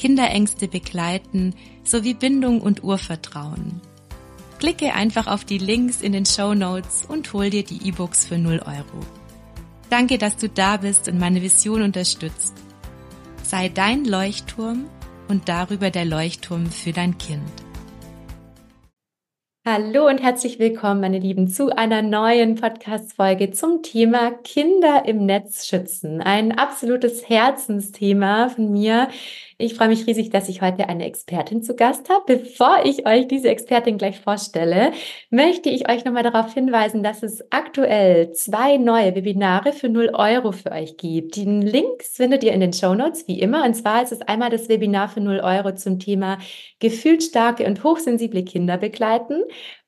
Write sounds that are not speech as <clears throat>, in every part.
Kinderängste begleiten sowie Bindung und Urvertrauen. Klicke einfach auf die Links in den Show Notes und hol dir die E-Books für 0 Euro. Danke, dass du da bist und meine Vision unterstützt. Sei dein Leuchtturm und darüber der Leuchtturm für dein Kind. Hallo und herzlich willkommen, meine Lieben, zu einer neuen Podcast-Folge zum Thema Kinder im Netz schützen. Ein absolutes Herzensthema von mir. Ich freue mich riesig, dass ich heute eine Expertin zu Gast habe. Bevor ich euch diese Expertin gleich vorstelle, möchte ich euch nochmal darauf hinweisen, dass es aktuell zwei neue Webinare für 0 Euro für euch gibt. Die Links findet ihr in den Show Notes, wie immer. Und zwar ist es einmal das Webinar für 0 Euro zum Thema gefühlsstarke und hochsensible Kinder begleiten.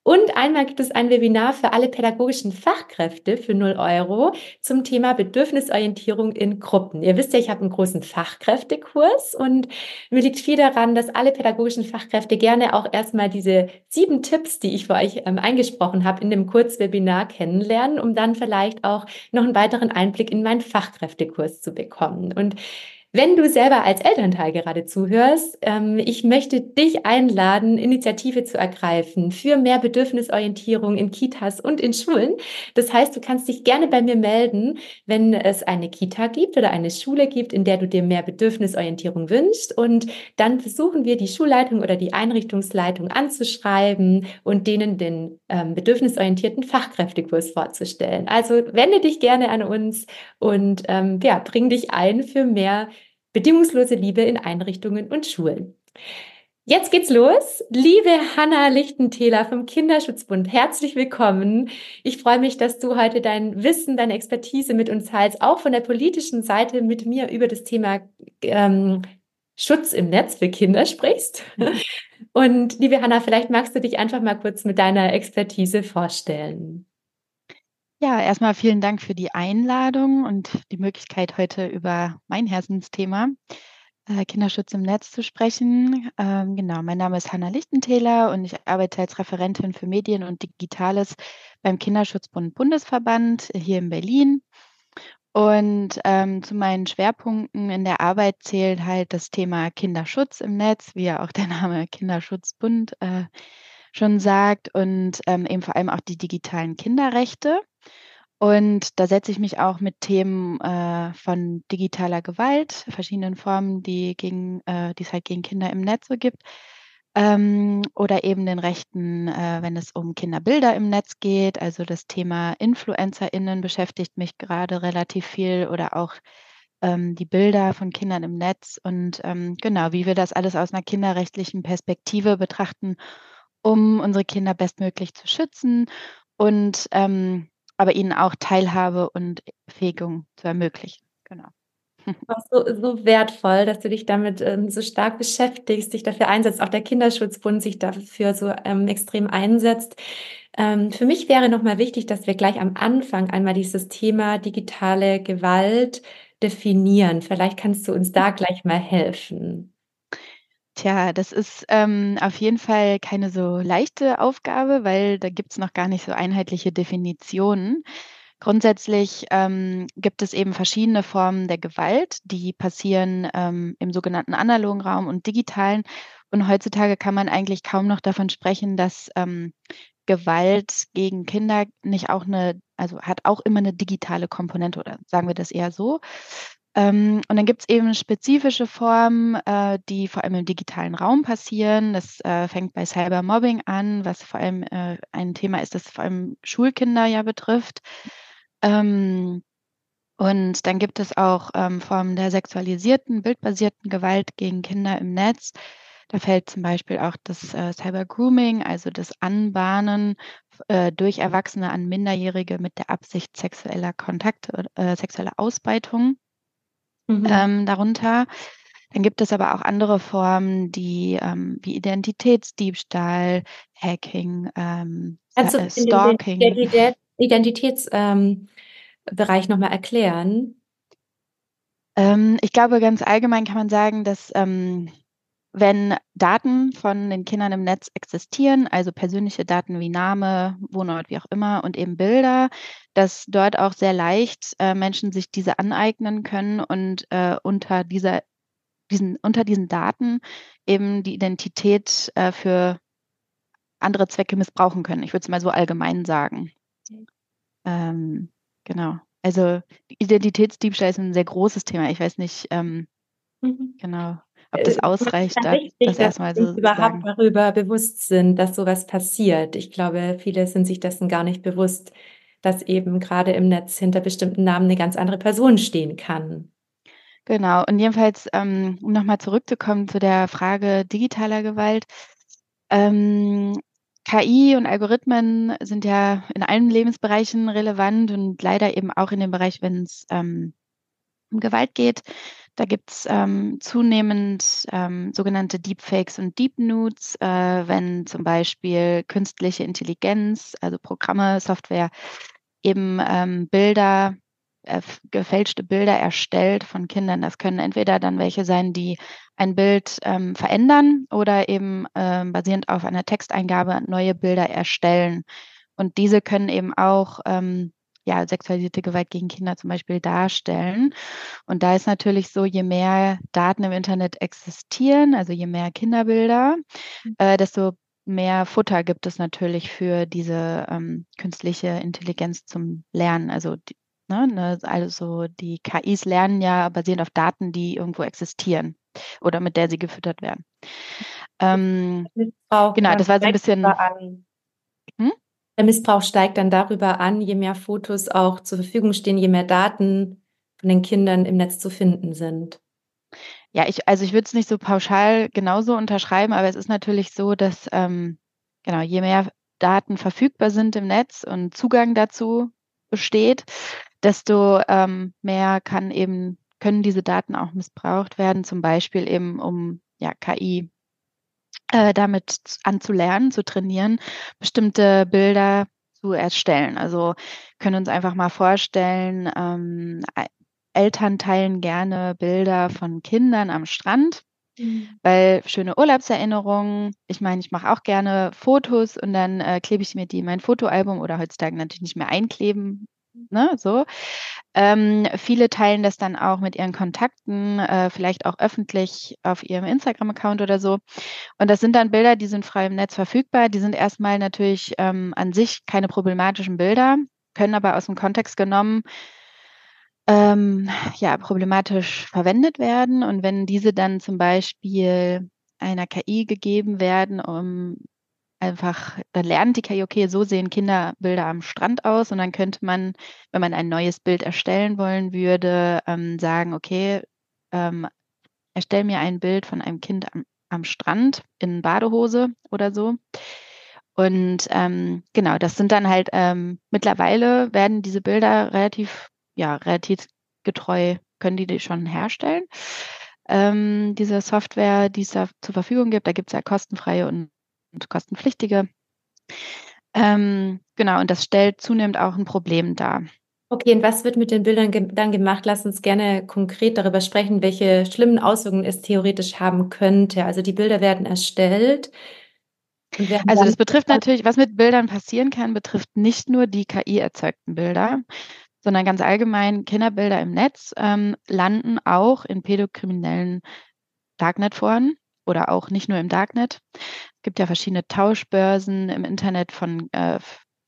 Und einmal gibt es ein Webinar für alle pädagogischen Fachkräfte für 0 Euro zum Thema Bedürfnisorientierung in Gruppen. Ihr wisst ja, ich habe einen großen Fachkräftekurs und mir liegt viel daran, dass alle pädagogischen Fachkräfte gerne auch erstmal diese sieben Tipps, die ich für euch ähm, eingesprochen habe, in dem Kurzwebinar kennenlernen, um dann vielleicht auch noch einen weiteren Einblick in meinen Fachkräftekurs zu bekommen. Und wenn du selber als Elternteil gerade zuhörst, ähm, ich möchte dich einladen, Initiative zu ergreifen für mehr Bedürfnisorientierung in Kitas und in Schulen. Das heißt, du kannst dich gerne bei mir melden, wenn es eine Kita gibt oder eine Schule gibt, in der du dir mehr Bedürfnisorientierung wünschst. Und dann versuchen wir, die Schulleitung oder die Einrichtungsleitung anzuschreiben und denen den ähm, bedürfnisorientierten Fachkräftekurs vorzustellen. Also wende dich gerne an uns und ähm, ja, bring dich ein für mehr Bedingungslose Liebe in Einrichtungen und Schulen. Jetzt geht's los. Liebe Hanna Lichtentäler vom Kinderschutzbund, herzlich willkommen. Ich freue mich, dass du heute dein Wissen, deine Expertise mit uns teilst, auch von der politischen Seite mit mir über das Thema ähm, Schutz im Netz für Kinder sprichst. <laughs> Und liebe Hanna, vielleicht magst du dich einfach mal kurz mit deiner Expertise vorstellen. Ja, erstmal vielen Dank für die Einladung und die Möglichkeit, heute über mein Herzensthema äh, Kinderschutz im Netz zu sprechen. Ähm, genau, mein Name ist Hanna Lichtentäler und ich arbeite als Referentin für Medien und Digitales beim Kinderschutzbund Bundesverband hier in Berlin. Und ähm, zu meinen Schwerpunkten in der Arbeit zählt halt das Thema Kinderschutz im Netz, wie ja auch der Name Kinderschutzbund äh, schon sagt, und ähm, eben vor allem auch die digitalen Kinderrechte. Und da setze ich mich auch mit Themen äh, von digitaler Gewalt, verschiedenen Formen, die, gegen, äh, die es halt gegen Kinder im Netz so gibt, ähm, oder eben den Rechten, äh, wenn es um Kinderbilder im Netz geht. Also das Thema InfluencerInnen beschäftigt mich gerade relativ viel oder auch ähm, die Bilder von Kindern im Netz und ähm, genau, wie wir das alles aus einer kinderrechtlichen Perspektive betrachten, um unsere Kinder bestmöglich zu schützen und ähm, aber ihnen auch Teilhabe und Fähigung zu ermöglichen. Genau. <laughs> Auch so, so wertvoll, dass du dich damit ähm, so stark beschäftigst, dich dafür einsetzt, auch der Kinderschutzbund sich dafür so ähm, extrem einsetzt. Ähm, für mich wäre nochmal wichtig, dass wir gleich am Anfang einmal dieses Thema digitale Gewalt definieren. Vielleicht kannst du uns da gleich mal helfen. Tja, das ist ähm, auf jeden Fall keine so leichte Aufgabe, weil da gibt es noch gar nicht so einheitliche Definitionen. Grundsätzlich ähm, gibt es eben verschiedene Formen der Gewalt, die passieren ähm, im sogenannten analogen Raum und digitalen. Und heutzutage kann man eigentlich kaum noch davon sprechen, dass ähm, Gewalt gegen Kinder nicht auch eine, also hat auch immer eine digitale Komponente oder sagen wir das eher so. Ähm, und dann gibt es eben spezifische Formen, äh, die vor allem im digitalen Raum passieren. Das äh, fängt bei Cybermobbing an, was vor allem äh, ein Thema ist, das vor allem Schulkinder ja betrifft. Ähm, und dann gibt es auch ähm, Formen der sexualisierten, bildbasierten Gewalt gegen Kinder im Netz. Da fällt zum Beispiel auch das äh, Cyber-Grooming, also das Anbahnen äh, durch Erwachsene an Minderjährige mit der Absicht sexueller Kontakte, äh, sexueller Ausbeutung mhm. ähm, darunter. Dann gibt es aber auch andere Formen, die ähm, wie Identitätsdiebstahl, Hacking, ähm, also äh, Stalking. Den Identitätsbereich ähm, nochmal erklären? Ähm, ich glaube, ganz allgemein kann man sagen, dass ähm, wenn Daten von den Kindern im Netz existieren, also persönliche Daten wie Name, Wohnort, wie auch immer und eben Bilder, dass dort auch sehr leicht äh, Menschen sich diese aneignen können und äh, unter dieser diesen, unter diesen Daten eben die Identität äh, für andere Zwecke missbrauchen können. Ich würde es mal so allgemein sagen. Ähm, genau. Also Identitätsdiebstahl ist ein sehr großes Thema. Ich weiß nicht, ähm, mhm. genau ob das äh, ausreicht, das, wichtig, das erstmal so überhaupt darüber bewusst sind, dass sowas passiert. Ich glaube, viele sind sich dessen gar nicht bewusst, dass eben gerade im Netz hinter bestimmten Namen eine ganz andere Person stehen kann. Genau, und jedenfalls, ähm, um nochmal zurückzukommen zu der Frage digitaler Gewalt. Ähm, KI und Algorithmen sind ja in allen Lebensbereichen relevant und leider eben auch in dem Bereich, wenn es ähm, um Gewalt geht. Da gibt es ähm, zunehmend ähm, sogenannte Deepfakes und Deep Nudes, äh, wenn zum Beispiel künstliche Intelligenz, also Programme, Software, eben ähm, Bilder, äh, gefälschte Bilder erstellt von Kindern. Das können entweder dann welche sein, die ein Bild ähm, verändern oder eben ähm, basierend auf einer Texteingabe neue Bilder erstellen. Und diese können eben auch ähm, ja, sexualisierte Gewalt gegen Kinder zum Beispiel darstellen. Und da ist natürlich so, je mehr Daten im Internet existieren, also je mehr Kinderbilder, mhm. äh, desto mehr Futter gibt es natürlich für diese ähm, künstliche Intelligenz zum Lernen. Also, die, ne, ne also die KIs lernen ja basierend auf Daten, die irgendwo existieren oder mit der sie gefüttert werden. Ähm, genau, das war so ein bisschen. Hm? Der Missbrauch steigt dann darüber an, je mehr Fotos auch zur Verfügung stehen, je mehr Daten von den Kindern im Netz zu finden sind. Ja, ich, also ich würde es nicht so pauschal genauso unterschreiben, aber es ist natürlich so, dass ähm, genau, je mehr Daten verfügbar sind im Netz und Zugang dazu besteht, desto ähm, mehr kann eben, können diese Daten auch missbraucht werden, zum Beispiel eben um ja, KI äh, damit anzulernen, zu trainieren, bestimmte Bilder zu erstellen. Also können uns einfach mal vorstellen, ähm, Eltern teilen gerne Bilder von Kindern am Strand, mhm. weil schöne Urlaubserinnerungen. Ich meine, ich mache auch gerne Fotos und dann äh, klebe ich mir die in mein Fotoalbum oder heutzutage natürlich nicht mehr einkleben, ne, so. Ähm, viele teilen das dann auch mit ihren Kontakten, äh, vielleicht auch öffentlich auf ihrem Instagram-Account oder so. Und das sind dann Bilder, die sind frei im Netz verfügbar. Die sind erstmal natürlich ähm, an sich keine problematischen Bilder, können aber aus dem Kontext genommen ähm, ja, problematisch verwendet werden. Und wenn diese dann zum Beispiel einer KI gegeben werden, um einfach, dann lernt die KI, okay, so sehen Kinderbilder am Strand aus und dann könnte man, wenn man ein neues Bild erstellen wollen würde, ähm, sagen, okay, ähm, erstell mir ein Bild von einem Kind am, am Strand in Badehose oder so. Und ähm, genau, das sind dann halt ähm, mittlerweile werden diese Bilder relativ, ja, relativ getreu, können die die schon herstellen. Ähm, diese Software, die es da zur Verfügung gibt, da gibt es ja kostenfreie und und kostenpflichtige. Ähm, genau, und das stellt zunehmend auch ein Problem dar. Okay, und was wird mit den Bildern ge dann gemacht? Lass uns gerne konkret darüber sprechen, welche schlimmen Auswirkungen es theoretisch haben könnte. Also die Bilder werden erstellt. Also das betrifft natürlich, was mit Bildern passieren kann, betrifft nicht nur die KI-erzeugten Bilder, sondern ganz allgemein Kinderbilder im Netz ähm, landen auch in pädokriminellen Darknet-Foren oder auch nicht nur im Darknet. Es gibt ja verschiedene Tauschbörsen im Internet von, äh,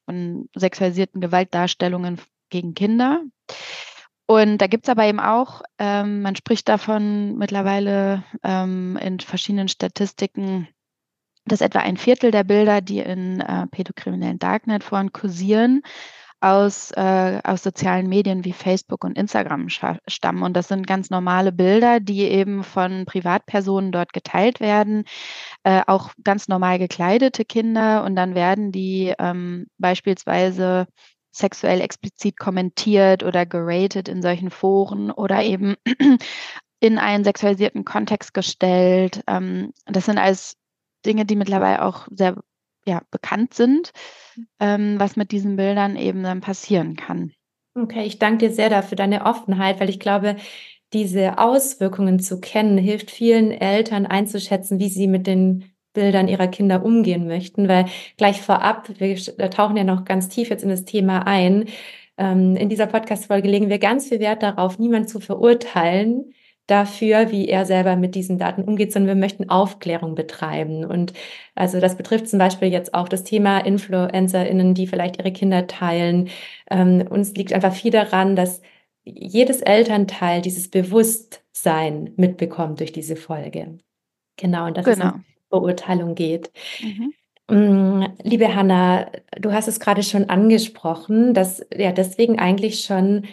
von sexualisierten Gewaltdarstellungen gegen Kinder. Und da gibt es aber eben auch, ähm, man spricht davon mittlerweile ähm, in verschiedenen Statistiken, dass etwa ein Viertel der Bilder, die in äh, pädokriminellen Darknet-Foren kursieren, aus, äh, aus sozialen Medien wie Facebook und Instagram stammen. Und das sind ganz normale Bilder, die eben von Privatpersonen dort geteilt werden, äh, auch ganz normal gekleidete Kinder. Und dann werden die ähm, beispielsweise sexuell explizit kommentiert oder geratet in solchen Foren oder eben <clears throat> in einen sexualisierten Kontext gestellt. Ähm, das sind alles Dinge, die mittlerweile auch sehr ja, bekannt sind, ähm, was mit diesen Bildern eben dann passieren kann. Okay, ich danke dir sehr dafür deine Offenheit, weil ich glaube, diese Auswirkungen zu kennen, hilft vielen Eltern einzuschätzen, wie sie mit den Bildern ihrer Kinder umgehen möchten, weil gleich vorab, wir tauchen ja noch ganz tief jetzt in das Thema ein. Ähm, in dieser Podcast-Folge legen wir ganz viel Wert darauf, niemanden zu verurteilen, dafür, wie er selber mit diesen Daten umgeht, sondern wir möchten Aufklärung betreiben. Und also das betrifft zum Beispiel jetzt auch das Thema InfluencerInnen, die vielleicht ihre Kinder teilen. Ähm, uns liegt einfach viel daran, dass jedes Elternteil dieses Bewusstsein mitbekommt durch diese Folge. Genau, und dass genau. es um Beurteilung geht. Mhm. Mm, liebe Hanna, du hast es gerade schon angesprochen, dass ja deswegen eigentlich schon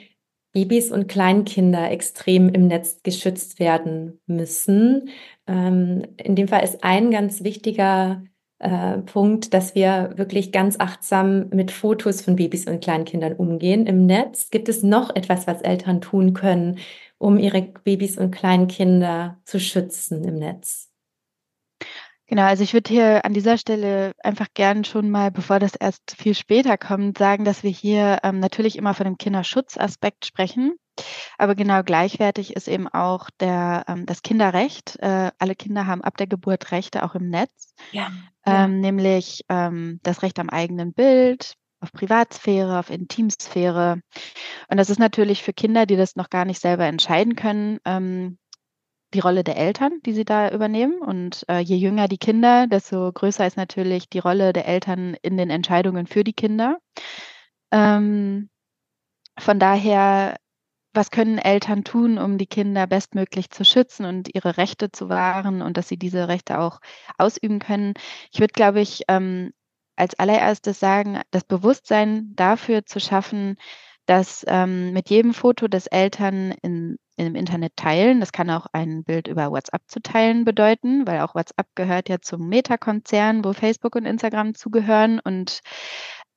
Babys und Kleinkinder extrem im Netz geschützt werden müssen. Ähm, in dem Fall ist ein ganz wichtiger äh, Punkt, dass wir wirklich ganz achtsam mit Fotos von Babys und Kleinkindern umgehen im Netz. Gibt es noch etwas, was Eltern tun können, um ihre Babys und Kleinkinder zu schützen im Netz? Genau, also ich würde hier an dieser Stelle einfach gern schon mal, bevor das erst viel später kommt, sagen, dass wir hier ähm, natürlich immer von dem Kinderschutzaspekt sprechen. Aber genau gleichwertig ist eben auch der, ähm, das Kinderrecht. Äh, alle Kinder haben ab der Geburt Rechte auch im Netz, ja, ja. Ähm, nämlich ähm, das Recht am eigenen Bild, auf Privatsphäre, auf Intimsphäre. Und das ist natürlich für Kinder, die das noch gar nicht selber entscheiden können, ähm, die Rolle der Eltern, die sie da übernehmen. Und äh, je jünger die Kinder, desto größer ist natürlich die Rolle der Eltern in den Entscheidungen für die Kinder. Ähm, von daher, was können Eltern tun, um die Kinder bestmöglich zu schützen und ihre Rechte zu wahren und dass sie diese Rechte auch ausüben können? Ich würde, glaube ich, ähm, als allererstes sagen, das Bewusstsein dafür zu schaffen, dass ähm, mit jedem Foto, das Eltern in im Internet teilen. Das kann auch ein Bild über WhatsApp zu teilen bedeuten, weil auch WhatsApp gehört ja zum Meta-Konzern, wo Facebook und Instagram zugehören und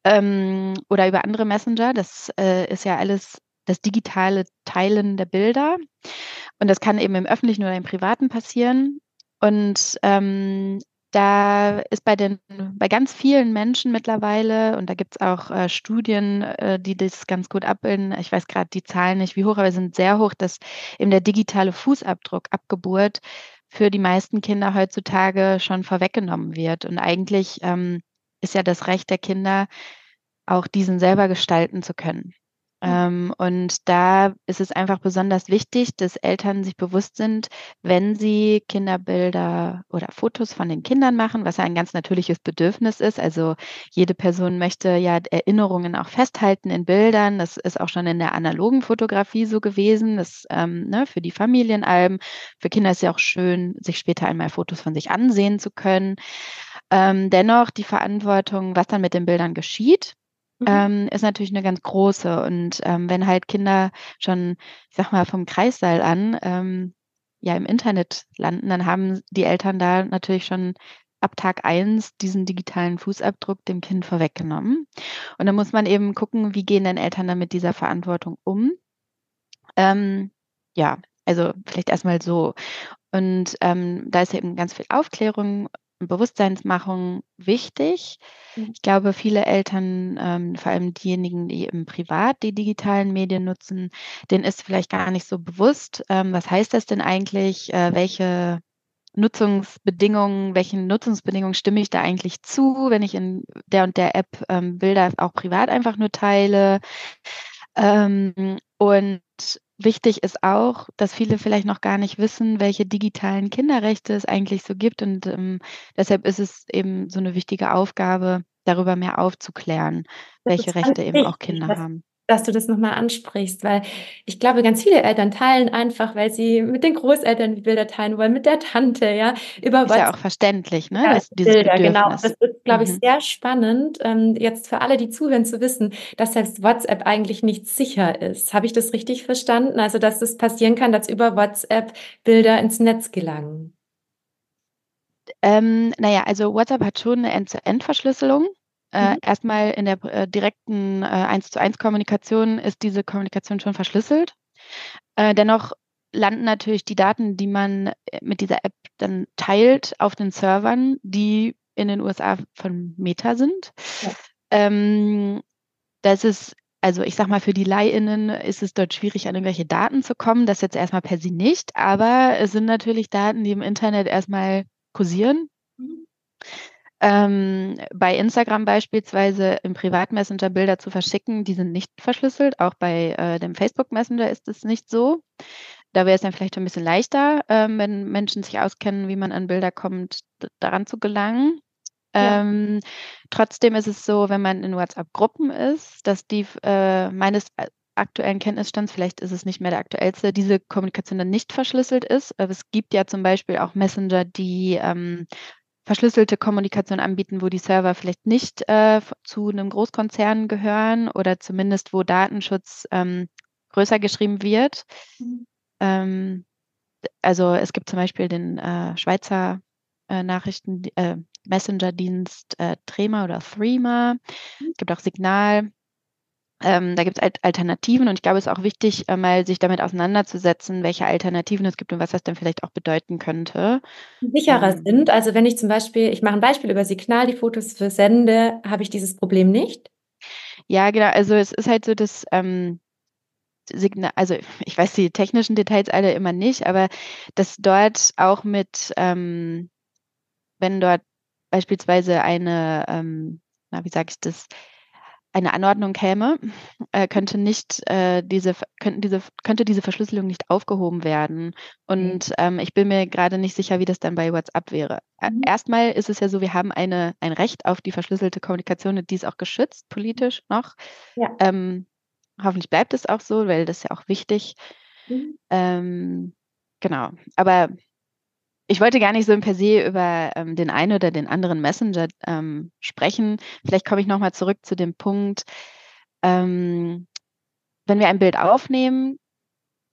ähm, oder über andere Messenger. Das äh, ist ja alles das digitale Teilen der Bilder. Und das kann eben im öffentlichen oder im privaten passieren. Und ähm, da ist bei den, bei ganz vielen Menschen mittlerweile, und da gibt es auch äh, Studien, äh, die das ganz gut abbilden, ich weiß gerade die Zahlen nicht wie hoch, aber sind sehr hoch, dass eben der digitale Fußabdruck ab Geburt für die meisten Kinder heutzutage schon vorweggenommen wird. Und eigentlich ähm, ist ja das Recht der Kinder, auch diesen selber gestalten zu können. Ähm, und da ist es einfach besonders wichtig, dass Eltern sich bewusst sind, wenn sie Kinderbilder oder Fotos von den Kindern machen, was ein ganz natürliches Bedürfnis ist. Also jede Person möchte ja Erinnerungen auch festhalten in Bildern. Das ist auch schon in der analogen Fotografie so gewesen. Das ähm, ne, für die Familienalben. Für Kinder ist ja auch schön, sich später einmal Fotos von sich ansehen zu können. Ähm, dennoch die Verantwortung, was dann mit den Bildern geschieht, Mhm. Ähm, ist natürlich eine ganz große. Und ähm, wenn halt Kinder schon, ich sag mal, vom Kreissaal an ähm, ja im Internet landen, dann haben die Eltern da natürlich schon ab Tag eins diesen digitalen Fußabdruck dem Kind vorweggenommen. Und dann muss man eben gucken, wie gehen denn Eltern dann mit dieser Verantwortung um. Ähm, ja, also vielleicht erstmal so. Und ähm, da ist eben ganz viel Aufklärung Bewusstseinsmachung wichtig. Mhm. Ich glaube, viele Eltern, ähm, vor allem diejenigen, die eben privat die digitalen Medien nutzen, denen ist vielleicht gar nicht so bewusst, ähm, was heißt das denn eigentlich, äh, welche Nutzungsbedingungen, welchen Nutzungsbedingungen stimme ich da eigentlich zu, wenn ich in der und der App ähm, Bilder auch privat einfach nur teile. Ähm, und Wichtig ist auch, dass viele vielleicht noch gar nicht wissen, welche digitalen Kinderrechte es eigentlich so gibt. Und ähm, deshalb ist es eben so eine wichtige Aufgabe, darüber mehr aufzuklären, welche Rechte eben auch Kinder haben. Dass du das nochmal ansprichst, weil ich glaube, ganz viele Eltern teilen einfach, weil sie mit den Großeltern die Bilder teilen wollen, mit der Tante, ja, über Ist ja auch verständlich, ne? Ja, das, Bilder, genau. Das ist, glaube ich, mhm. sehr spannend, ähm, jetzt für alle, die zuhören, zu wissen, dass selbst WhatsApp eigentlich nicht sicher ist. Habe ich das richtig verstanden? Also, dass es passieren kann, dass über WhatsApp Bilder ins Netz gelangen. Ähm, naja, also WhatsApp hat schon eine End-zu-End-Verschlüsselung. Äh, mhm. Erstmal in der äh, direkten äh, 1 zu 1 Kommunikation ist diese Kommunikation schon verschlüsselt. Äh, dennoch landen natürlich die Daten, die man äh, mit dieser App dann teilt, auf den Servern, die in den USA von Meta sind. Ja. Ähm, das ist, also ich sag mal, für die LeihInnen ist es dort schwierig, an irgendwelche Daten zu kommen. Das jetzt erstmal per se nicht, aber es sind natürlich Daten, die im Internet erstmal kursieren. Mhm. Ähm, bei Instagram beispielsweise im Privatmessenger Bilder zu verschicken, die sind nicht verschlüsselt. Auch bei äh, dem Facebook Messenger ist es nicht so. Da wäre es dann vielleicht ein bisschen leichter, ähm, wenn Menschen sich auskennen, wie man an Bilder kommt, daran zu gelangen. Ja. Ähm, trotzdem ist es so, wenn man in WhatsApp-Gruppen ist, dass die äh, meines aktuellen Kenntnisstands, vielleicht ist es nicht mehr der aktuellste, diese Kommunikation dann nicht verschlüsselt ist. Aber es gibt ja zum Beispiel auch Messenger, die ähm, verschlüsselte Kommunikation anbieten, wo die Server vielleicht nicht äh, zu einem Großkonzern gehören oder zumindest wo Datenschutz ähm, größer geschrieben wird. Mhm. Ähm, also es gibt zum Beispiel den äh, Schweizer äh, Nachrichten äh, Messenger-Dienst äh, Trema oder Threema. Mhm. Es gibt auch Signal. Ähm, da gibt es Alternativen und ich glaube, es ist auch wichtig, äh, mal sich damit auseinanderzusetzen, welche Alternativen es gibt und was das dann vielleicht auch bedeuten könnte. Sicherer ähm, sind. Also wenn ich zum Beispiel, ich mache ein Beispiel über Signal, die Fotos versende, habe ich dieses Problem nicht. Ja, genau. Also es ist halt so, dass ähm, Signal, also <laughs> ich weiß die technischen Details alle immer nicht, aber dass dort auch mit, ähm, wenn dort beispielsweise eine, ähm, na, wie sage ich das, eine Anordnung käme, äh, könnte nicht äh, diese könnten diese könnte diese Verschlüsselung nicht aufgehoben werden. Und ähm, ich bin mir gerade nicht sicher, wie das dann bei WhatsApp wäre. Mhm. Erstmal ist es ja so, wir haben eine ein Recht auf die verschlüsselte Kommunikation und die ist auch geschützt politisch noch. Ja. Ähm, hoffentlich bleibt es auch so, weil das ist ja auch wichtig. Mhm. Ähm, genau. Aber ich wollte gar nicht so per se über ähm, den einen oder den anderen Messenger ähm, sprechen. Vielleicht komme ich nochmal zurück zu dem Punkt, ähm, wenn wir ein Bild aufnehmen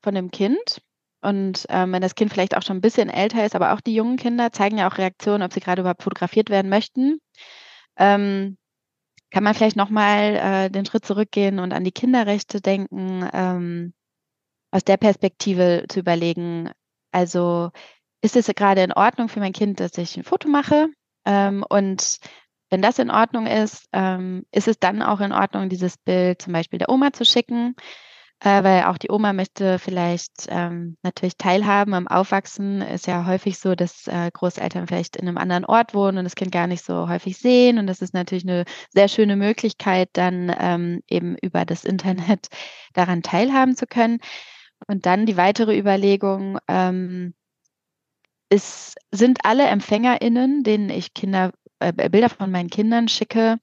von dem Kind und ähm, wenn das Kind vielleicht auch schon ein bisschen älter ist, aber auch die jungen Kinder zeigen ja auch Reaktionen, ob sie gerade überhaupt fotografiert werden möchten. Ähm, kann man vielleicht nochmal äh, den Schritt zurückgehen und an die Kinderrechte denken, ähm, aus der Perspektive zu überlegen, also ist es gerade in Ordnung für mein Kind, dass ich ein Foto mache? Ähm, und wenn das in Ordnung ist, ähm, ist es dann auch in Ordnung, dieses Bild zum Beispiel der Oma zu schicken, äh, weil auch die Oma möchte vielleicht ähm, natürlich teilhaben am Aufwachsen. Ist ja häufig so, dass äh, Großeltern vielleicht in einem anderen Ort wohnen und das Kind gar nicht so häufig sehen. Und das ist natürlich eine sehr schöne Möglichkeit, dann ähm, eben über das Internet <laughs> daran teilhaben zu können. Und dann die weitere Überlegung, ähm, es sind alle EmpfängerInnen, denen ich Kinder, äh, Bilder von meinen Kindern schicke,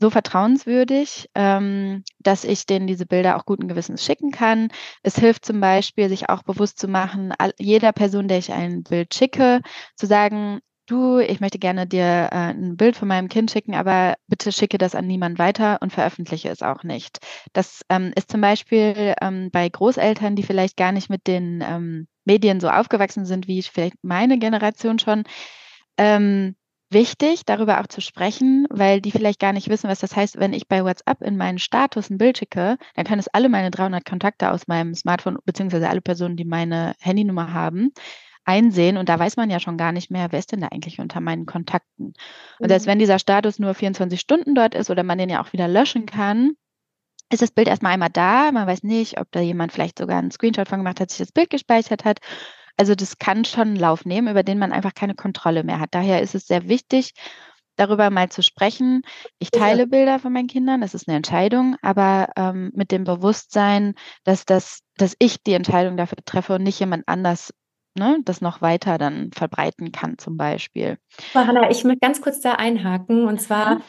so vertrauenswürdig, ähm, dass ich denen diese Bilder auch guten Gewissens schicken kann. Es hilft zum Beispiel, sich auch bewusst zu machen, all, jeder Person, der ich ein Bild schicke, zu sagen, du, ich möchte gerne dir äh, ein Bild von meinem Kind schicken, aber bitte schicke das an niemand weiter und veröffentliche es auch nicht. Das ähm, ist zum Beispiel ähm, bei Großeltern, die vielleicht gar nicht mit den ähm, Medien so aufgewachsen sind, wie vielleicht meine Generation schon, ähm, wichtig, darüber auch zu sprechen, weil die vielleicht gar nicht wissen, was das heißt, wenn ich bei WhatsApp in meinen Status ein Bild schicke, dann können es alle meine 300 Kontakte aus meinem Smartphone, beziehungsweise alle Personen, die meine Handynummer haben, einsehen. Und da weiß man ja schon gar nicht mehr, wer ist denn da eigentlich unter meinen Kontakten. Und mhm. selbst wenn dieser Status nur 24 Stunden dort ist oder man den ja auch wieder löschen kann, ist das Bild erstmal einmal da. Man weiß nicht, ob da jemand vielleicht sogar einen Screenshot von gemacht hat, sich das Bild gespeichert hat. Also das kann schon einen Lauf nehmen, über den man einfach keine Kontrolle mehr hat. Daher ist es sehr wichtig, darüber mal zu sprechen. Ich teile Bilder von meinen Kindern, das ist eine Entscheidung, aber ähm, mit dem Bewusstsein, dass das, dass ich die Entscheidung dafür treffe und nicht jemand anders ne, das noch weiter dann verbreiten kann, zum Beispiel. Hanna, ich möchte ganz kurz da einhaken und zwar.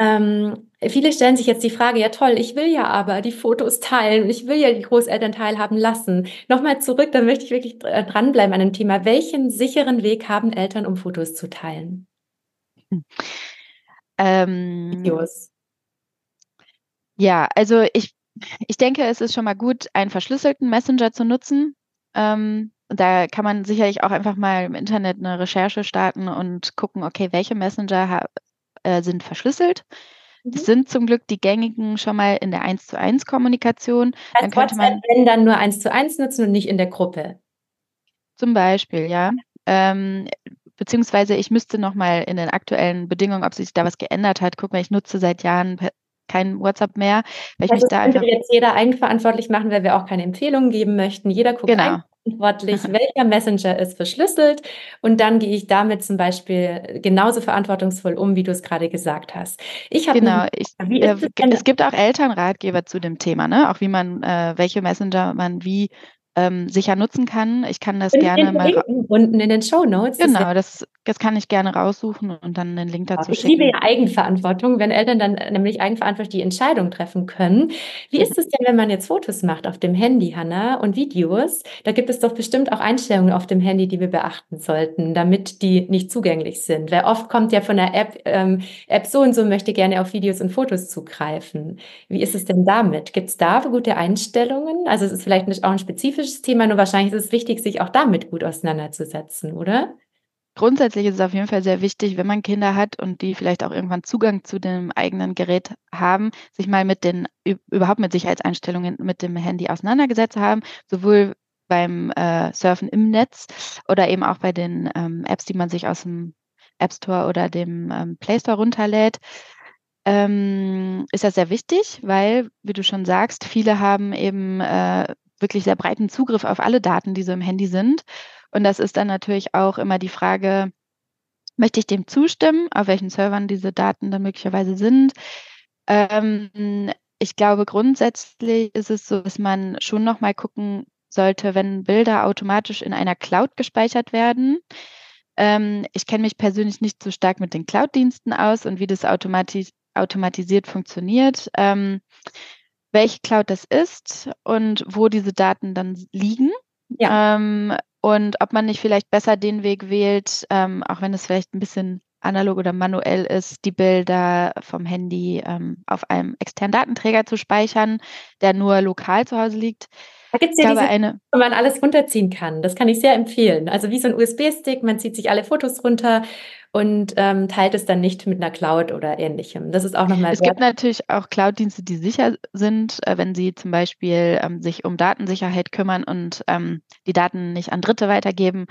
Ähm, viele stellen sich jetzt die Frage, ja toll, ich will ja aber die Fotos teilen und ich will ja die Großeltern teilhaben lassen. Nochmal zurück, da möchte ich wirklich dranbleiben an dem Thema. Welchen sicheren Weg haben Eltern, um Fotos zu teilen? Hm. Ähm, Videos. Ja, also ich, ich denke, es ist schon mal gut, einen verschlüsselten Messenger zu nutzen. Ähm, da kann man sicherlich auch einfach mal im Internet eine Recherche starten und gucken, okay, welche Messenger äh, sind verschlüsselt. Das mhm. sind zum Glück die gängigen schon mal in der 1 zu 1 Kommunikation. Als dann könnte WhatsApp, man wenn dann nur 1 zu 1 nutzen und nicht in der Gruppe. Zum Beispiel, ja. Ähm, beziehungsweise ich müsste noch mal in den aktuellen Bedingungen, ob sich da was geändert hat, gucken, ich nutze seit Jahren kein WhatsApp mehr, weil ich also mich da einfach jetzt jeder eigenverantwortlich machen, weil wir auch keine Empfehlungen geben möchten. Jeder guckt genau verantwortlich, welcher Messenger ist verschlüsselt. Und dann gehe ich damit zum Beispiel genauso verantwortungsvoll um, wie du es gerade gesagt hast. Ich habe genau, ich, äh, es gibt auch Elternratgeber zu dem Thema, ne? Auch wie man, äh, welche Messenger man wie ähm, sicher nutzen kann. Ich kann das gerne mal. Unten in den Show Notes. Genau, das, das kann ich gerne raussuchen und dann einen Link dazu ich schicken. Ich liebe ja Eigenverantwortung, wenn Eltern dann nämlich eigenverantwortlich die Entscheidung treffen können. Wie ist es denn, wenn man jetzt Fotos macht auf dem Handy, Hanna, und Videos? Da gibt es doch bestimmt auch Einstellungen auf dem Handy, die wir beachten sollten, damit die nicht zugänglich sind. Weil oft kommt ja von der App, ähm, App so und so möchte gerne auf Videos und Fotos zugreifen. Wie ist es denn damit? Gibt es da gute Einstellungen? Also es ist vielleicht nicht auch ein spezifisches Thema, nur wahrscheinlich ist es wichtig, sich auch damit gut auseinanderzusetzen, oder? Grundsätzlich ist es auf jeden Fall sehr wichtig, wenn man Kinder hat und die vielleicht auch irgendwann Zugang zu dem eigenen Gerät haben, sich mal mit den, überhaupt mit Sicherheitseinstellungen mit dem Handy auseinandergesetzt haben, sowohl beim äh, Surfen im Netz oder eben auch bei den ähm, Apps, die man sich aus dem App Store oder dem ähm, Play Store runterlädt. Ähm, ist das sehr wichtig, weil, wie du schon sagst, viele haben eben äh, wirklich sehr breiten Zugriff auf alle Daten, die so im Handy sind. Und das ist dann natürlich auch immer die Frage, möchte ich dem zustimmen, auf welchen Servern diese Daten dann möglicherweise sind. Ähm, ich glaube, grundsätzlich ist es so, dass man schon nochmal gucken sollte, wenn Bilder automatisch in einer Cloud gespeichert werden. Ähm, ich kenne mich persönlich nicht so stark mit den Cloud-Diensten aus und wie das automatis automatisiert funktioniert. Ähm, welche Cloud das ist und wo diese Daten dann liegen. Ja. Ähm, und ob man nicht vielleicht besser den Weg wählt, ähm, auch wenn es vielleicht ein bisschen analog oder manuell ist, die Bilder vom Handy ähm, auf einem externen Datenträger zu speichern, der nur lokal zu Hause liegt. Da gibt es ja diese, eine, wo man alles runterziehen kann. Das kann ich sehr empfehlen. Also wie so ein USB-Stick, man zieht sich alle Fotos runter und ähm, teilt es dann nicht mit einer Cloud oder ähnlichem. Das ist auch nochmal. Es gibt natürlich auch Cloud-Dienste, die sicher sind, äh, wenn sie zum Beispiel ähm, sich um Datensicherheit kümmern und ähm, die Daten nicht an Dritte weitergeben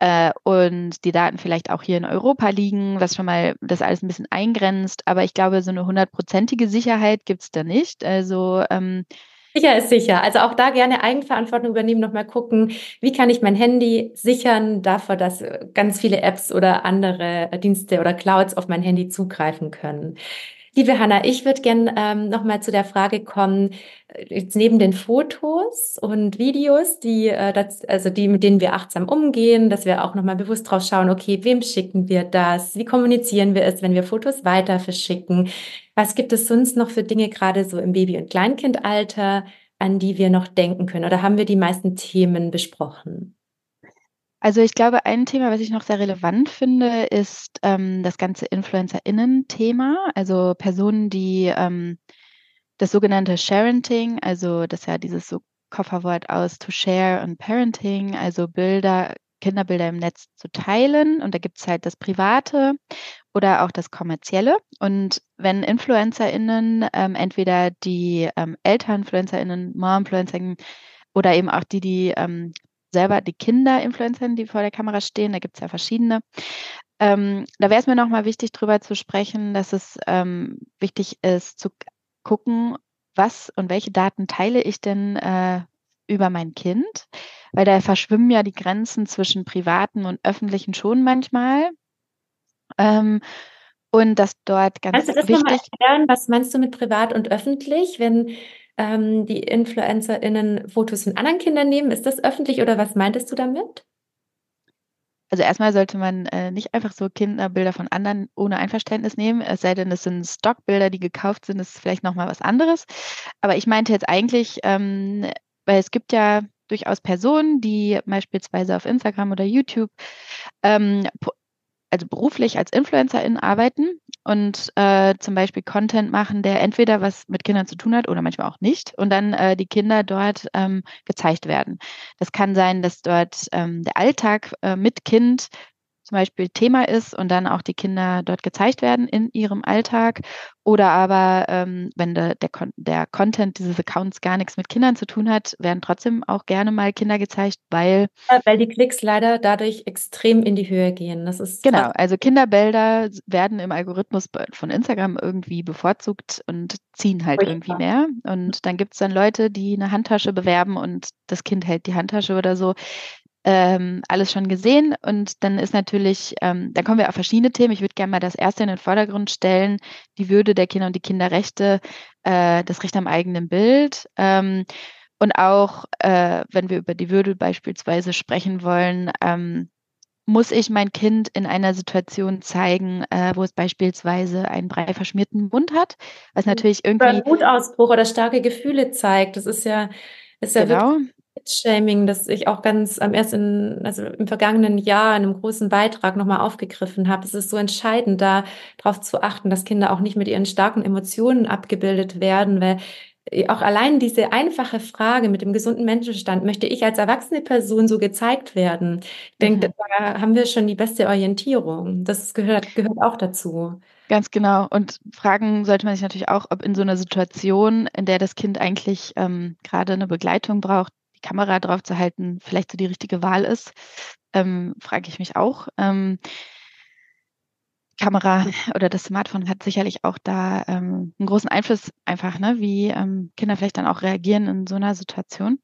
äh, und die Daten vielleicht auch hier in Europa liegen, was schon mal das alles ein bisschen eingrenzt. Aber ich glaube, so eine hundertprozentige Sicherheit gibt es da nicht. Also ähm, Sicher ist sicher. Also auch da gerne Eigenverantwortung übernehmen, nochmal gucken, wie kann ich mein Handy sichern davor, dass ganz viele Apps oder andere Dienste oder Clouds auf mein Handy zugreifen können. Liebe Hanna, ich würde gern ähm, nochmal zu der Frage kommen, äh, jetzt neben den Fotos und Videos, die, äh, das, also die, mit denen wir achtsam umgehen, dass wir auch nochmal bewusst drauf schauen, okay, wem schicken wir das? Wie kommunizieren wir es, wenn wir Fotos weiter verschicken? Was gibt es sonst noch für Dinge, gerade so im Baby- und Kleinkindalter, an die wir noch denken können? Oder haben wir die meisten Themen besprochen? Also ich glaube, ein Thema, was ich noch sehr relevant finde, ist ähm, das ganze InfluencerInnen-Thema. Also Personen, die ähm, das sogenannte Sharenting, also das ja dieses so Kofferwort aus to share und parenting, also Bilder, Kinderbilder im Netz zu teilen. Und da gibt es halt das Private oder auch das Kommerzielle. Und wenn InfluencerInnen ähm, entweder die ähm, Eltern-InfluencerInnen, Mom-InfluencerInnen oder eben auch die, die ähm, selber die Kinder-Influencerinnen, die vor der Kamera stehen, da gibt es ja verschiedene. Ähm, da wäre es mir nochmal wichtig, darüber zu sprechen, dass es ähm, wichtig ist, zu gucken, was und welche Daten teile ich denn äh, über mein Kind, weil da verschwimmen ja die Grenzen zwischen privaten und öffentlichen schon manchmal. Ähm, und das dort ganz Kannst du das wichtig. Erklären, was meinst du mit privat und öffentlich? Wenn ähm, die InfluencerInnen Fotos von anderen Kindern nehmen, ist das öffentlich oder was meintest du damit? Also erstmal sollte man äh, nicht einfach so Kinderbilder von anderen ohne Einverständnis nehmen, es sei denn, es sind Stockbilder, die gekauft sind, ist vielleicht nochmal was anderes. Aber ich meinte jetzt eigentlich, ähm, weil es gibt ja durchaus Personen, die beispielsweise auf Instagram oder YouTube ähm, also beruflich als Influencerin arbeiten und äh, zum Beispiel Content machen, der entweder was mit Kindern zu tun hat oder manchmal auch nicht und dann äh, die Kinder dort ähm, gezeigt werden. Das kann sein, dass dort ähm, der Alltag äh, mit Kind zum Beispiel Thema ist und dann auch die Kinder dort gezeigt werden in ihrem Alltag. Oder aber, ähm, wenn de, der, der Content dieses Accounts gar nichts mit Kindern zu tun hat, werden trotzdem auch gerne mal Kinder gezeigt, weil. Weil die Klicks leider dadurch extrem in die Höhe gehen. Das ist genau, also Kinderbilder werden im Algorithmus von Instagram irgendwie bevorzugt und ziehen halt irgendwie mehr. Und dann gibt es dann Leute, die eine Handtasche bewerben und das Kind hält die Handtasche oder so ähm, alles schon gesehen. Und dann ist natürlich, ähm, dann kommen wir auf verschiedene Themen. Ich würde gerne mal das erste in den Vordergrund stellen, die Würde der Kinder und die Kinderrechte, äh, das Recht am eigenen Bild. Ähm, und auch, äh, wenn wir über die Würde beispielsweise sprechen wollen, ähm, muss ich mein Kind in einer Situation zeigen, äh, wo es beispielsweise einen brei verschmierten Mund hat, was natürlich irgendwie. Oder einen Wutausbruch oder starke Gefühle zeigt. Das ist ja, ist ja genau. wirklich Shaming, das ich auch ganz am erst in, also im vergangenen Jahr in einem großen Beitrag nochmal aufgegriffen habe. Es ist so entscheidend, da darauf zu achten, dass Kinder auch nicht mit ihren starken Emotionen abgebildet werden, weil äh, auch allein diese einfache Frage mit dem gesunden Menschenstand, möchte ich als erwachsene Person so gezeigt werden? Ich denke, mhm. da haben wir schon die beste Orientierung. Das gehört, gehört auch dazu. Ganz genau. Und fragen sollte man sich natürlich auch, ob in so einer Situation, in der das Kind eigentlich ähm, gerade eine Begleitung braucht, Kamera drauf zu halten vielleicht so die richtige Wahl ist, ähm, frage ich mich auch. Ähm, Kamera <laughs> oder das Smartphone hat sicherlich auch da ähm, einen großen Einfluss einfach, ne, wie ähm, Kinder vielleicht dann auch reagieren in so einer Situation.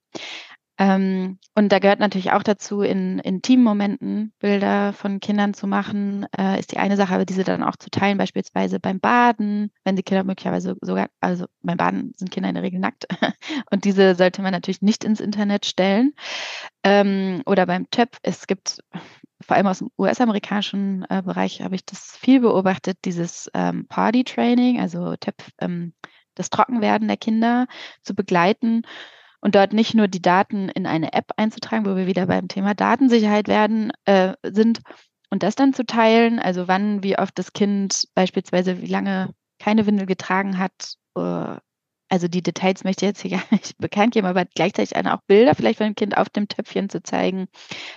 Ähm, und da gehört natürlich auch dazu, in intimen Momenten Bilder von Kindern zu machen, äh, ist die eine Sache, aber diese dann auch zu teilen, beispielsweise beim Baden, wenn die Kinder möglicherweise sogar, also beim Baden sind Kinder in der Regel nackt <laughs> und diese sollte man natürlich nicht ins Internet stellen. Ähm, oder beim Töpf, es gibt vor allem aus dem US-amerikanischen äh, Bereich habe ich das viel beobachtet, dieses ähm, Party-Training, also Töpf, ähm, das Trockenwerden der Kinder zu begleiten und dort nicht nur die Daten in eine App einzutragen, wo wir wieder beim Thema Datensicherheit werden, äh, sind und das dann zu teilen, also wann, wie oft das Kind beispielsweise, wie lange keine Windel getragen hat, äh, also die Details möchte ich jetzt hier <laughs> gar nicht bekannt geben, aber gleichzeitig auch Bilder vielleicht von dem Kind auf dem Töpfchen zu zeigen.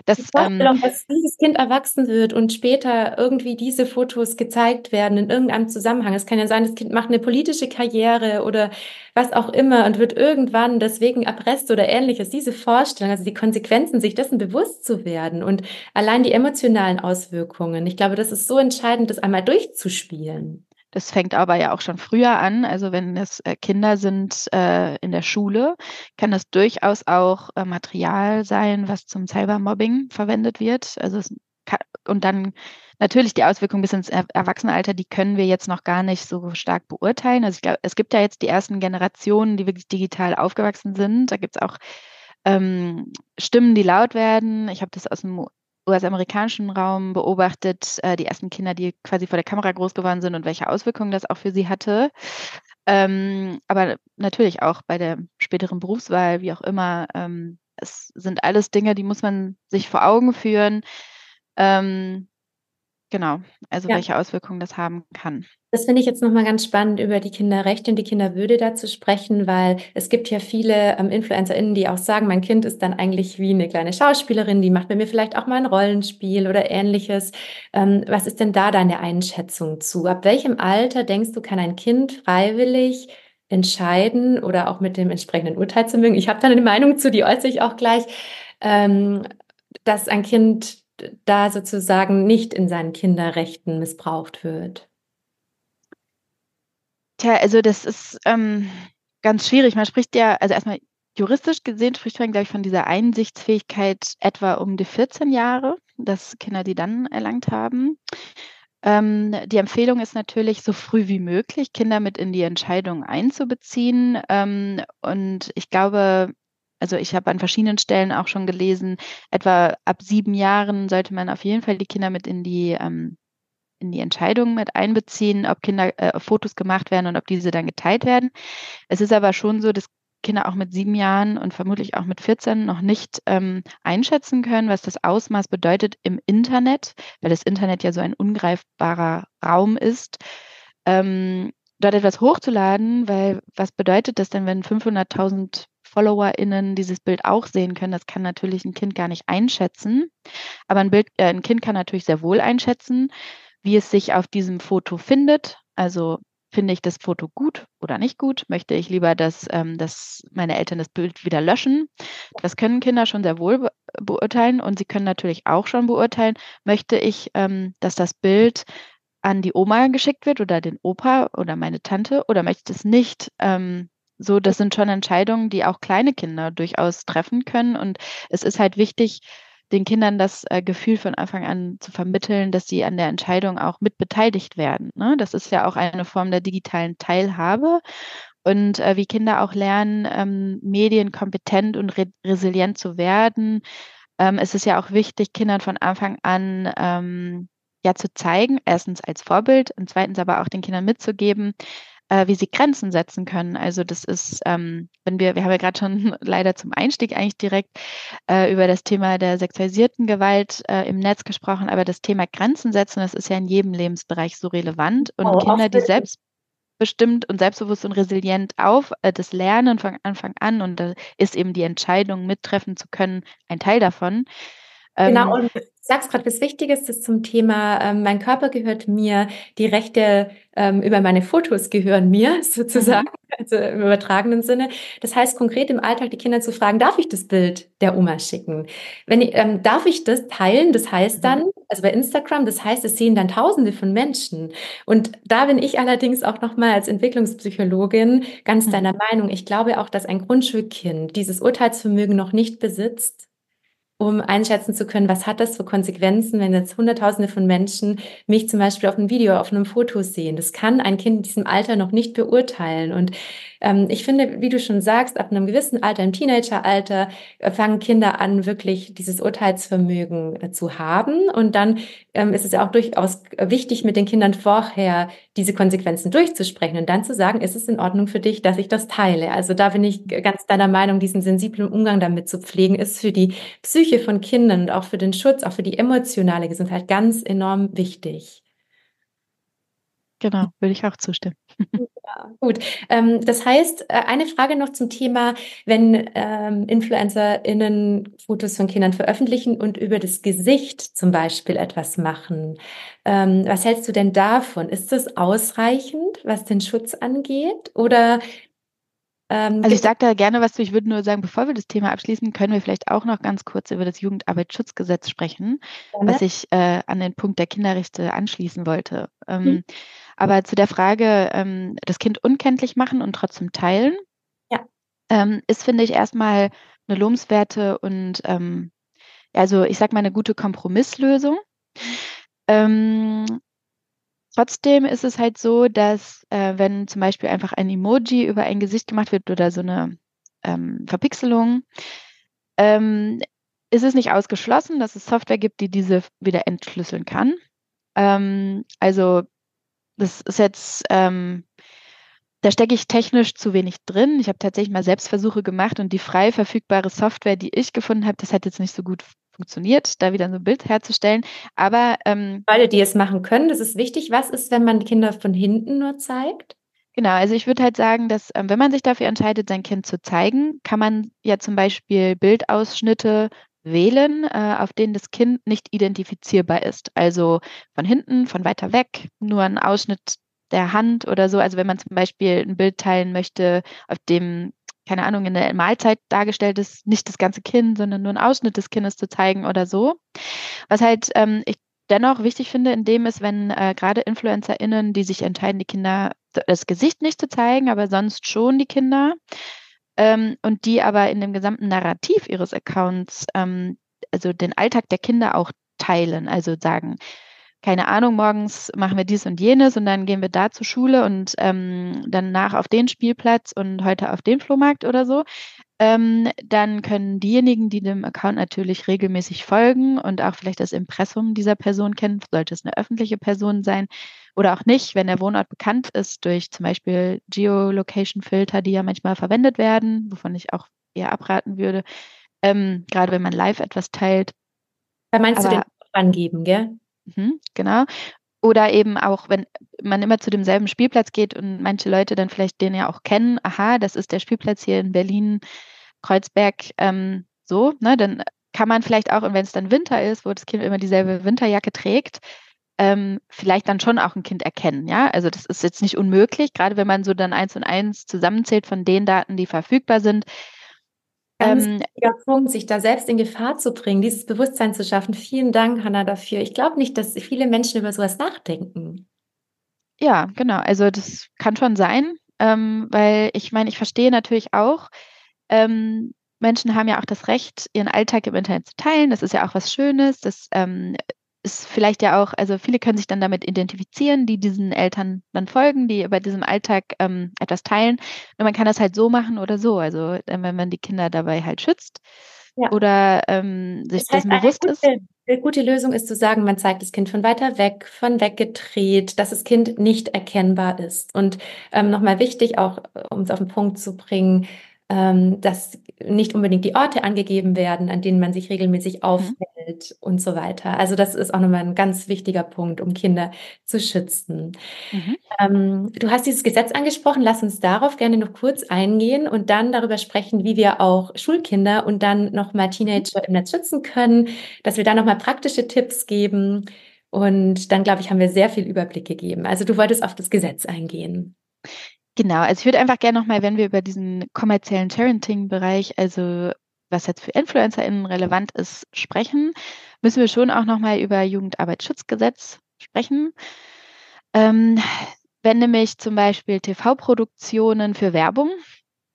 Dass, die Vorstellung, ähm, dass dieses Kind erwachsen wird und später irgendwie diese Fotos gezeigt werden in irgendeinem Zusammenhang. Es kann ja sein, das Kind macht eine politische Karriere oder was auch immer und wird irgendwann deswegen erpresst oder ähnliches. Diese Vorstellung, also die Konsequenzen, sich dessen bewusst zu werden und allein die emotionalen Auswirkungen. Ich glaube, das ist so entscheidend, das einmal durchzuspielen. Das fängt aber ja auch schon früher an. Also wenn es äh, Kinder sind äh, in der Schule, kann das durchaus auch äh, Material sein, was zum Cybermobbing verwendet wird. Also kann, und dann natürlich die Auswirkungen bis ins Erwachsenenalter, die können wir jetzt noch gar nicht so stark beurteilen. Also ich glaube, es gibt ja jetzt die ersten Generationen, die wirklich digital aufgewachsen sind. Da gibt es auch ähm, Stimmen, die laut werden. Ich habe das aus dem US-amerikanischen Raum beobachtet, äh, die ersten Kinder, die quasi vor der Kamera groß geworden sind und welche Auswirkungen das auch für sie hatte. Ähm, aber natürlich auch bei der späteren Berufswahl, wie auch immer, ähm, es sind alles Dinge, die muss man sich vor Augen führen. Ähm, Genau, also ja. welche Auswirkungen das haben kann. Das finde ich jetzt nochmal ganz spannend, über die Kinderrechte und die Kinderwürde da zu sprechen, weil es gibt ja viele ähm, InfluencerInnen, die auch sagen, mein Kind ist dann eigentlich wie eine kleine Schauspielerin, die macht bei mir vielleicht auch mal ein Rollenspiel oder ähnliches. Ähm, was ist denn da deine Einschätzung zu? Ab welchem Alter denkst du, kann ein Kind freiwillig entscheiden oder auch mit dem entsprechenden Urteil zu mögen? Ich habe da eine Meinung zu, die äußere ich auch gleich, ähm, dass ein Kind da sozusagen nicht in seinen Kinderrechten missbraucht wird? Tja, also das ist ähm, ganz schwierig. Man spricht ja, also erstmal juristisch gesehen spricht man, glaube ich, von dieser Einsichtsfähigkeit etwa um die 14 Jahre, dass Kinder die dann erlangt haben. Ähm, die Empfehlung ist natürlich, so früh wie möglich Kinder mit in die Entscheidung einzubeziehen. Ähm, und ich glaube, Also ich habe an verschiedenen Stellen auch schon gelesen, etwa ab sieben Jahren sollte man auf jeden Fall die Kinder mit in die ähm, in die Entscheidung mit einbeziehen, ob Kinder äh, Fotos gemacht werden und ob diese dann geteilt werden. Es ist aber schon so, dass Kinder auch mit sieben Jahren und vermutlich auch mit 14 noch nicht ähm, einschätzen können, was das Ausmaß bedeutet im Internet, weil das Internet ja so ein ungreifbarer Raum ist. Ähm, dort etwas hochzuladen, weil was bedeutet das denn, wenn 500.000 FollowerInnen dieses Bild auch sehen können? Das kann natürlich ein Kind gar nicht einschätzen. Aber ein, Bild, äh, ein Kind kann natürlich sehr wohl einschätzen, wie es sich auf diesem Foto findet. Also finde ich das Foto gut oder nicht gut? Möchte ich lieber, dass, ähm, dass meine Eltern das Bild wieder löschen? Das können Kinder schon sehr wohl be beurteilen und sie können natürlich auch schon beurteilen, möchte ich, ähm, dass das Bild an die Oma geschickt wird oder den Opa oder meine Tante oder möchte ich es nicht? Ähm, so, das sind schon Entscheidungen, die auch kleine Kinder durchaus treffen können. Und es ist halt wichtig, den Kindern das äh, Gefühl von Anfang an zu vermitteln, dass sie an der Entscheidung auch mitbeteiligt werden. Ne? Das ist ja auch eine Form der digitalen Teilhabe. Und äh, wie Kinder auch lernen, ähm, medienkompetent und re resilient zu werden. Ähm, es ist ja auch wichtig, Kindern von Anfang an ähm, ja zu zeigen, erstens als Vorbild und zweitens aber auch den Kindern mitzugeben, äh, wie sie Grenzen setzen können. Also das ist, ähm, wenn wir, wir haben ja gerade schon <laughs> leider zum Einstieg eigentlich direkt äh, über das Thema der sexualisierten Gewalt äh, im Netz gesprochen, aber das Thema Grenzen setzen, das ist ja in jedem Lebensbereich so relevant. Und oh, Kinder, die selbst bestimmt und selbstbewusst und resilient auf, äh, das Lernen von Anfang an und da ist eben die Entscheidung mittreffen zu können, ein Teil davon. Genau, ähm, und sagst gerade was Wichtiges das zum Thema, ähm, mein Körper gehört mir, die Rechte ähm, über meine Fotos gehören mir <laughs> sozusagen, mhm. also im übertragenen Sinne. Das heißt konkret im Alltag die Kinder zu fragen, darf ich das Bild der Oma schicken? Wenn ich, ähm, darf ich das teilen? Das heißt dann, mhm. also bei Instagram, das heißt, es sehen dann Tausende von Menschen. Und da bin ich allerdings auch nochmal als Entwicklungspsychologin ganz mhm. deiner Meinung. Ich glaube auch, dass ein Grundschulkind dieses Urteilsvermögen noch nicht besitzt um einschätzen zu können, was hat das für Konsequenzen, wenn jetzt Hunderttausende von Menschen mich zum Beispiel auf einem Video, auf einem Foto sehen. Das kann ein Kind in diesem Alter noch nicht beurteilen. Und ähm, ich finde, wie du schon sagst, ab einem gewissen Alter, im Teenageralter, äh, fangen Kinder an, wirklich dieses Urteilsvermögen äh, zu haben. Und dann ähm, ist es ja auch durchaus wichtig, mit den Kindern vorher diese Konsequenzen durchzusprechen und dann zu sagen, ist es in Ordnung für dich, dass ich das teile? Also da bin ich ganz deiner Meinung, diesen sensiblen Umgang damit zu pflegen, ist für die Psyche von Kindern und auch für den Schutz, auch für die emotionale Gesundheit ganz enorm wichtig. Genau, würde ich auch zustimmen. Ja, gut. Ähm, das heißt, äh, eine Frage noch zum Thema, wenn ähm, InfluencerInnen Fotos von Kindern veröffentlichen und über das Gesicht zum Beispiel etwas machen. Ähm, was hältst du denn davon? Ist das ausreichend, was den Schutz angeht? Oder ähm, also ich sage da gerne was zu. Ich würde nur sagen, bevor wir das Thema abschließen, können wir vielleicht auch noch ganz kurz über das Jugendarbeitsschutzgesetz sprechen, ja. was ich äh, an den Punkt der Kinderrechte anschließen wollte. Ähm, hm. Aber zu der Frage, ähm, das Kind unkenntlich machen und trotzdem teilen, ja. ähm, ist, finde ich, erstmal eine lobenswerte und ähm, also ich sage mal eine gute Kompromisslösung. Ähm, trotzdem ist es halt so, dass äh, wenn zum Beispiel einfach ein Emoji über ein Gesicht gemacht wird oder so eine ähm, Verpixelung, ähm, ist es nicht ausgeschlossen, dass es Software gibt, die diese wieder entschlüsseln kann. Ähm, also das ist jetzt, ähm, da stecke ich technisch zu wenig drin. Ich habe tatsächlich mal Selbstversuche gemacht und die frei verfügbare Software, die ich gefunden habe, das hat jetzt nicht so gut funktioniert, da wieder so ein Bild herzustellen. Aber ähm, Leute, die es machen können, das ist wichtig. Was ist, wenn man Kinder von hinten nur zeigt? Genau, also ich würde halt sagen, dass ähm, wenn man sich dafür entscheidet, sein Kind zu zeigen, kann man ja zum Beispiel Bildausschnitte wählen, äh, auf denen das Kind nicht identifizierbar ist. Also von hinten, von weiter weg, nur ein Ausschnitt der Hand oder so. Also wenn man zum Beispiel ein Bild teilen möchte, auf dem, keine Ahnung, in der Mahlzeit dargestellt ist, nicht das ganze Kind, sondern nur ein Ausschnitt des Kindes zu zeigen oder so. Was halt ähm, ich dennoch wichtig finde in dem ist, wenn äh, gerade InfluencerInnen, die sich entscheiden, die Kinder das Gesicht nicht zu zeigen, aber sonst schon die Kinder, ähm, und die aber in dem gesamten Narrativ ihres Accounts, ähm, also den Alltag der Kinder auch teilen, also sagen, keine Ahnung, morgens machen wir dies und jenes und dann gehen wir da zur Schule und ähm, danach auf den Spielplatz und heute auf den Flohmarkt oder so. Ähm, dann können diejenigen, die dem Account natürlich regelmäßig folgen und auch vielleicht das Impressum dieser Person kennen, sollte es eine öffentliche Person sein oder auch nicht, wenn der Wohnort bekannt ist durch zum Beispiel Geolocation-Filter, die ja manchmal verwendet werden, wovon ich auch eher abraten würde, ähm, gerade wenn man live etwas teilt. Da meinst Aber, du den angeben, gell? Mh, genau. Oder eben auch, wenn man immer zu demselben Spielplatz geht und manche Leute dann vielleicht den ja auch kennen, aha, das ist der Spielplatz hier in Berlin, Kreuzberg, ähm, so, ne, dann kann man vielleicht auch, und wenn es dann Winter ist, wo das Kind immer dieselbe Winterjacke trägt, ähm, vielleicht dann schon auch ein Kind erkennen, ja. Also das ist jetzt nicht unmöglich, gerade wenn man so dann eins und eins zusammenzählt von den Daten, die verfügbar sind, Ganz ähm, wichtiger Punkt, sich da selbst in Gefahr zu bringen, dieses Bewusstsein zu schaffen. Vielen Dank, Hanna, dafür. Ich glaube nicht, dass viele Menschen über sowas nachdenken. Ja, genau. Also das kann schon sein, ähm, weil ich meine, ich verstehe natürlich auch, ähm, Menschen haben ja auch das Recht, ihren Alltag im Internet zu teilen. Das ist ja auch was Schönes. Das ähm, ist vielleicht ja auch, also viele können sich dann damit identifizieren, die diesen Eltern dann folgen, die bei diesem Alltag ähm, etwas teilen. Und man kann das halt so machen oder so. Also äh, wenn man die Kinder dabei halt schützt ja. oder ähm, sich das heißt, dessen bewusst gute, ist. Eine gute Lösung ist zu sagen, man zeigt das Kind von weiter weg, von weggedreht, dass das Kind nicht erkennbar ist. Und ähm, nochmal wichtig, auch um es auf den Punkt zu bringen, ähm, dass nicht unbedingt die Orte angegeben werden, an denen man sich regelmäßig mhm. aufhält mhm. und so weiter. Also das ist auch nochmal ein ganz wichtiger Punkt, um Kinder zu schützen. Mhm. Ähm, du hast dieses Gesetz angesprochen. Lass uns darauf gerne noch kurz eingehen und dann darüber sprechen, wie wir auch Schulkinder und dann nochmal Teenager im Netz schützen können, dass wir da nochmal praktische Tipps geben. Und dann, glaube ich, haben wir sehr viel Überblick gegeben. Also du wolltest auf das Gesetz eingehen. Genau, also ich würde einfach gerne nochmal, wenn wir über diesen kommerziellen Parenting-Bereich, also was jetzt für InfluencerInnen relevant ist, sprechen, müssen wir schon auch nochmal über Jugendarbeitsschutzgesetz sprechen. Ähm, wenn nämlich zum Beispiel TV-Produktionen für Werbung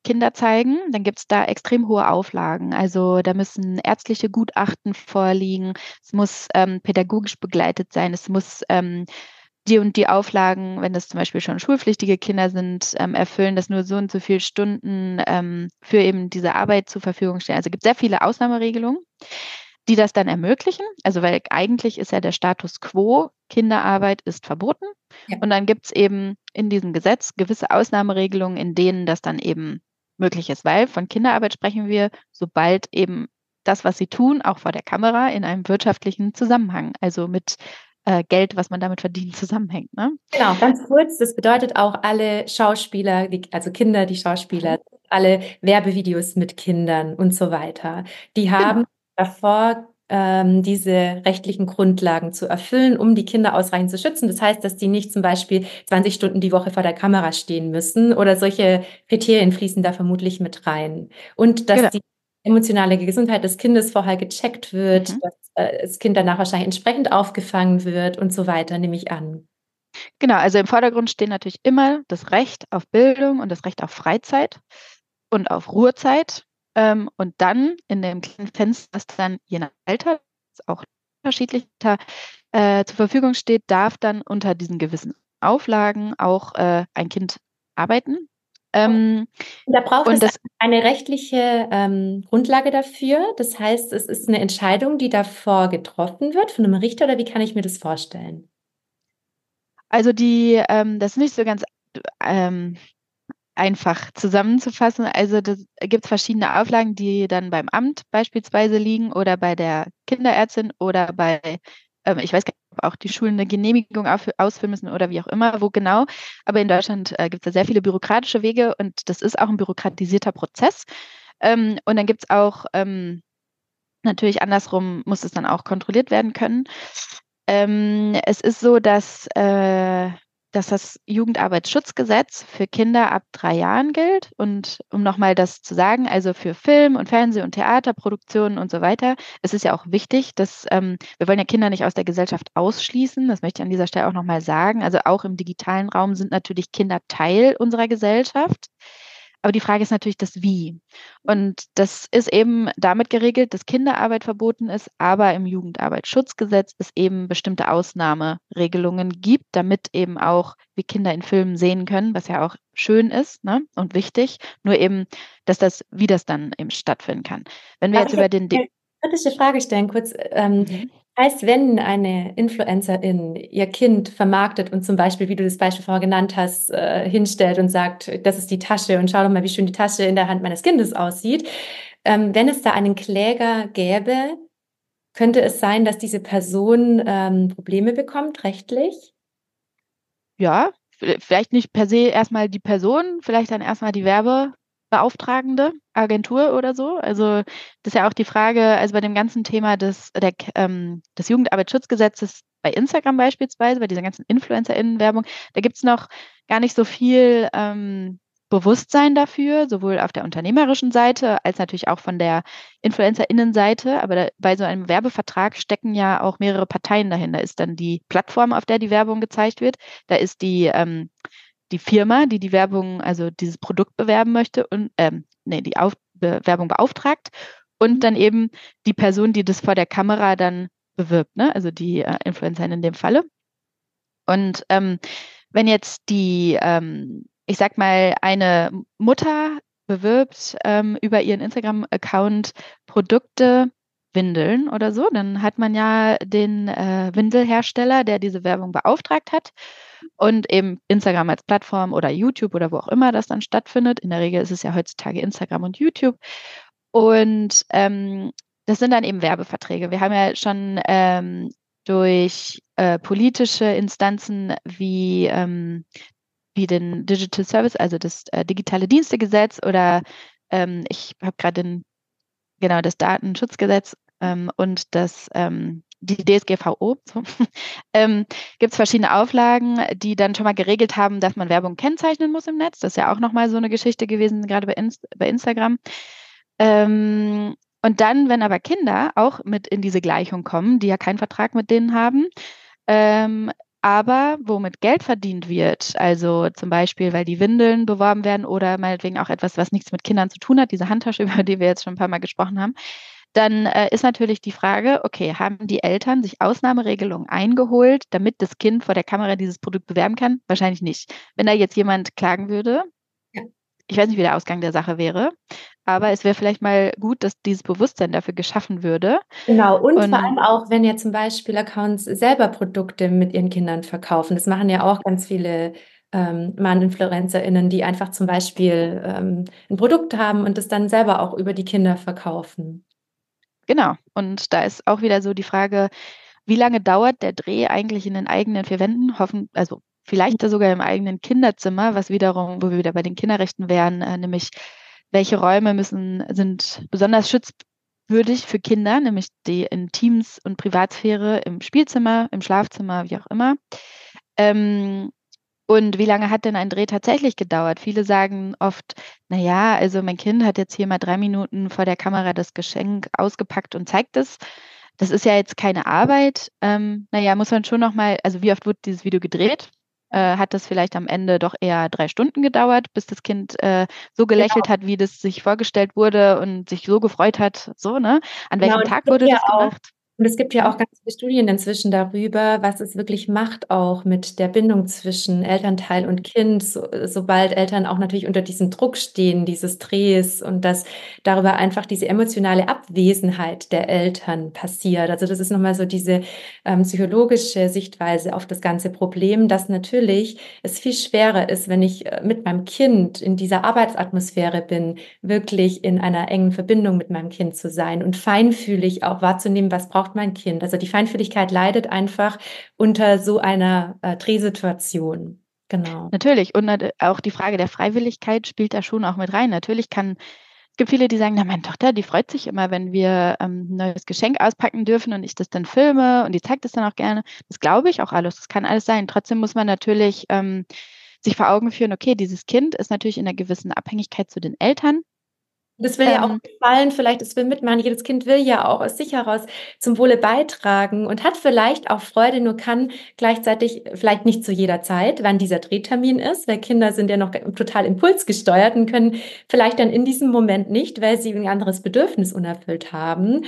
Kinder zeigen, dann gibt es da extrem hohe Auflagen. Also da müssen ärztliche Gutachten vorliegen, es muss ähm, pädagogisch begleitet sein, es muss ähm, die und die Auflagen, wenn das zum Beispiel schon schulpflichtige Kinder sind, ähm, erfüllen, dass nur so und so viele Stunden ähm, für eben diese Arbeit zur Verfügung stehen. Also es gibt sehr viele Ausnahmeregelungen, die das dann ermöglichen. Also weil eigentlich ist ja der Status quo, Kinderarbeit ist verboten. Ja. Und dann gibt es eben in diesem Gesetz gewisse Ausnahmeregelungen, in denen das dann eben möglich ist, weil von Kinderarbeit sprechen wir, sobald eben das, was sie tun, auch vor der Kamera in einem wirtschaftlichen Zusammenhang, also mit äh, Geld, was man damit verdient, zusammenhängt. Ne? Genau, ganz kurz, das bedeutet auch alle Schauspieler, die, also Kinder, die Schauspieler, alle Werbevideos mit Kindern und so weiter, die genau. haben genau. davor ähm, diese rechtlichen Grundlagen zu erfüllen, um die Kinder ausreichend zu schützen. Das heißt, dass die nicht zum Beispiel 20 Stunden die Woche vor der Kamera stehen müssen oder solche Kriterien fließen da vermutlich mit rein. Und dass genau. die emotionale Gesundheit des Kindes vorher gecheckt wird, mhm. dass das Kind danach wahrscheinlich entsprechend aufgefangen wird und so weiter, nehme ich an. Genau, also im Vordergrund stehen natürlich immer das Recht auf Bildung und das Recht auf Freizeit und auf Ruhezeit. Ähm, und dann in dem kleinen Fenster, das dann je nach Alter, auch unterschiedlich äh, zur Verfügung steht, darf dann unter diesen gewissen Auflagen auch äh, ein Kind arbeiten. Ähm, da braucht es das, eine rechtliche ähm, Grundlage dafür. Das heißt, es ist eine Entscheidung, die davor getroffen wird von einem Richter oder wie kann ich mir das vorstellen? Also die, ähm, das ist nicht so ganz ähm, einfach zusammenzufassen. Also da gibt es verschiedene Auflagen, die dann beim Amt beispielsweise liegen oder bei der Kinderärztin oder bei ähm, ich weiß gar nicht, ob auch die Schulen eine Genehmigung ausfüllen müssen oder wie auch immer, wo genau. Aber in Deutschland äh, gibt es da sehr viele bürokratische Wege und das ist auch ein bürokratisierter Prozess. Ähm, und dann gibt es auch ähm, natürlich andersrum, muss es dann auch kontrolliert werden können. Ähm, es ist so, dass äh, dass das Jugendarbeitsschutzgesetz für Kinder ab drei Jahren gilt. Und um nochmal das zu sagen, also für Film und Fernseh und Theaterproduktionen und so weiter, es ist ja auch wichtig, dass ähm, wir wollen ja Kinder nicht aus der Gesellschaft ausschließen. Das möchte ich an dieser Stelle auch nochmal sagen. Also auch im digitalen Raum sind natürlich Kinder Teil unserer Gesellschaft. Aber die Frage ist natürlich das Wie. Und das ist eben damit geregelt, dass Kinderarbeit verboten ist, aber im Jugendarbeitsschutzgesetz es eben bestimmte Ausnahmeregelungen gibt, damit eben auch wir Kinder in Filmen sehen können, was ja auch schön ist ne? und wichtig. Nur eben, dass das, wie das dann eben stattfinden kann. Wenn wir Darf jetzt über den kritische Frage stellen, kurz. Ähm, mhm. Heißt, wenn eine Influencerin ihr Kind vermarktet und zum Beispiel, wie du das Beispiel vorher genannt hast, äh, hinstellt und sagt, das ist die Tasche und schau doch mal, wie schön die Tasche in der Hand meines Kindes aussieht, ähm, wenn es da einen Kläger gäbe, könnte es sein, dass diese Person ähm, Probleme bekommt, rechtlich? Ja, vielleicht nicht per se erstmal die Person, vielleicht dann erstmal die Werbe, beauftragende Agentur oder so. Also das ist ja auch die Frage, also bei dem ganzen Thema des, der, ähm, des Jugendarbeitsschutzgesetzes bei Instagram beispielsweise, bei dieser ganzen InfluencerInnen-Werbung, da gibt es noch gar nicht so viel ähm, Bewusstsein dafür, sowohl auf der unternehmerischen Seite als natürlich auch von der InfluencerInnen-Seite. Aber da, bei so einem Werbevertrag stecken ja auch mehrere Parteien dahinter. Da ist dann die Plattform, auf der die Werbung gezeigt wird. Da ist die ähm, die Firma, die die Werbung, also dieses Produkt bewerben möchte und ähm, nee, die Auf Werbung beauftragt und dann eben die Person, die das vor der Kamera dann bewirbt, ne? also die äh, Influencerin in dem Falle. Und ähm, wenn jetzt die, ähm, ich sag mal, eine Mutter bewirbt ähm, über ihren Instagram-Account Produkte, Windeln oder so, dann hat man ja den äh, Windelhersteller, der diese Werbung beauftragt hat und eben Instagram als Plattform oder YouTube oder wo auch immer das dann stattfindet. In der Regel ist es ja heutzutage Instagram und YouTube. Und ähm, das sind dann eben Werbeverträge. Wir haben ja schon ähm, durch äh, politische Instanzen wie, ähm, wie den Digital Service, also das äh, digitale Dienstegesetz oder ähm, ich habe gerade den genau das Datenschutzgesetz ähm, und das ähm, die DSGVO, so, <laughs> ähm, gibt es verschiedene Auflagen, die dann schon mal geregelt haben, dass man Werbung kennzeichnen muss im Netz. Das ist ja auch nochmal so eine Geschichte gewesen, gerade bei, Inst bei Instagram. Ähm, und dann, wenn aber Kinder auch mit in diese Gleichung kommen, die ja keinen Vertrag mit denen haben, ähm, aber womit Geld verdient wird, also zum Beispiel, weil die Windeln beworben werden oder meinetwegen auch etwas, was nichts mit Kindern zu tun hat, diese Handtasche, <laughs> über die wir jetzt schon ein paar Mal gesprochen haben, dann äh, ist natürlich die Frage, okay, haben die Eltern sich Ausnahmeregelungen eingeholt, damit das Kind vor der Kamera dieses Produkt bewerben kann? Wahrscheinlich nicht. Wenn da jetzt jemand klagen würde, ich weiß nicht, wie der Ausgang der Sache wäre, aber es wäre vielleicht mal gut, dass dieses Bewusstsein dafür geschaffen würde. Genau, und, und vor allem auch, wenn ja zum Beispiel Accounts selber Produkte mit ihren Kindern verkaufen. Das machen ja auch ganz viele ähm, Mann-InfluencerInnen, die einfach zum Beispiel ähm, ein Produkt haben und das dann selber auch über die Kinder verkaufen. Genau. Und da ist auch wieder so die Frage, wie lange dauert der Dreh eigentlich in den eigenen vier Wänden? Hoffen, also vielleicht sogar im eigenen Kinderzimmer, was wiederum, wo wir wieder bei den Kinderrechten wären, äh, nämlich welche Räume müssen, sind besonders schutzwürdig für Kinder, nämlich die Intims- und Privatsphäre im Spielzimmer, im Schlafzimmer, wie auch immer. Ähm, und wie lange hat denn ein Dreh tatsächlich gedauert? Viele sagen oft, na ja, also mein Kind hat jetzt hier mal drei Minuten vor der Kamera das Geschenk ausgepackt und zeigt es. Das ist ja jetzt keine Arbeit. Ähm, naja, muss man schon nochmal, also wie oft wurde dieses Video gedreht? Äh, hat das vielleicht am Ende doch eher drei Stunden gedauert, bis das Kind äh, so gelächelt genau. hat, wie das sich vorgestellt wurde und sich so gefreut hat, so, ne? An welchem genau, Tag wurde das gemacht? Und es gibt ja auch ganz viele Studien inzwischen darüber, was es wirklich macht, auch mit der Bindung zwischen Elternteil und Kind, so, sobald Eltern auch natürlich unter diesem Druck stehen, dieses Drehs und dass darüber einfach diese emotionale Abwesenheit der Eltern passiert. Also das ist nochmal so diese ähm, psychologische Sichtweise auf das ganze Problem, dass natürlich es viel schwerer ist, wenn ich äh, mit meinem Kind in dieser Arbeitsatmosphäre bin, wirklich in einer engen Verbindung mit meinem Kind zu sein und feinfühlig auch wahrzunehmen, was braucht braucht mein Kind. Also die Feinfühligkeit leidet einfach unter so einer äh, Drehsituation. Genau. Natürlich. Und auch die Frage der Freiwilligkeit spielt da schon auch mit rein. Natürlich kann es gibt viele, die sagen, na, meine Tochter, die freut sich immer, wenn wir ähm, ein neues Geschenk auspacken dürfen und ich das dann filme und die zeigt es dann auch gerne. Das glaube ich auch alles. Das kann alles sein. Trotzdem muss man natürlich ähm, sich vor Augen führen, okay, dieses Kind ist natürlich in einer gewissen Abhängigkeit zu den Eltern. Das will ähm, ja auch ähm. gefallen, vielleicht es will mitmachen. Jedes Kind will ja auch aus sich heraus zum Wohle beitragen und hat vielleicht auch Freude, nur kann gleichzeitig vielleicht nicht zu jeder Zeit, wann dieser Drehtermin ist, weil Kinder sind ja noch total impulsgesteuert und können vielleicht dann in diesem Moment nicht, weil sie ein anderes Bedürfnis unerfüllt haben.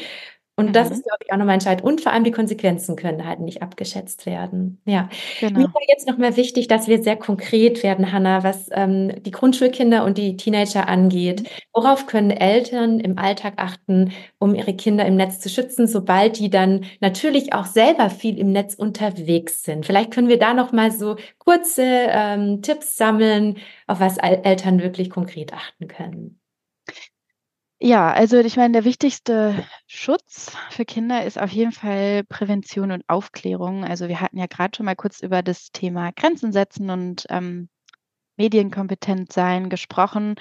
Und mhm. das ist, glaube ich, auch nochmal entscheidend. Und vor allem die Konsequenzen können halt nicht abgeschätzt werden. Ja. Genau. Mir war jetzt nochmal wichtig, dass wir sehr konkret werden, Hanna, was ähm, die Grundschulkinder und die Teenager angeht. Mhm. Worauf können Eltern im Alltag achten, um ihre Kinder im Netz zu schützen, sobald die dann natürlich auch selber viel im Netz unterwegs sind? Vielleicht können wir da nochmal so kurze ähm, Tipps sammeln, auf was Eltern wirklich konkret achten können. Ja, also ich meine, der wichtigste Schutz für Kinder ist auf jeden Fall Prävention und Aufklärung. Also wir hatten ja gerade schon mal kurz über das Thema Grenzen setzen und ähm, medienkompetent sein gesprochen,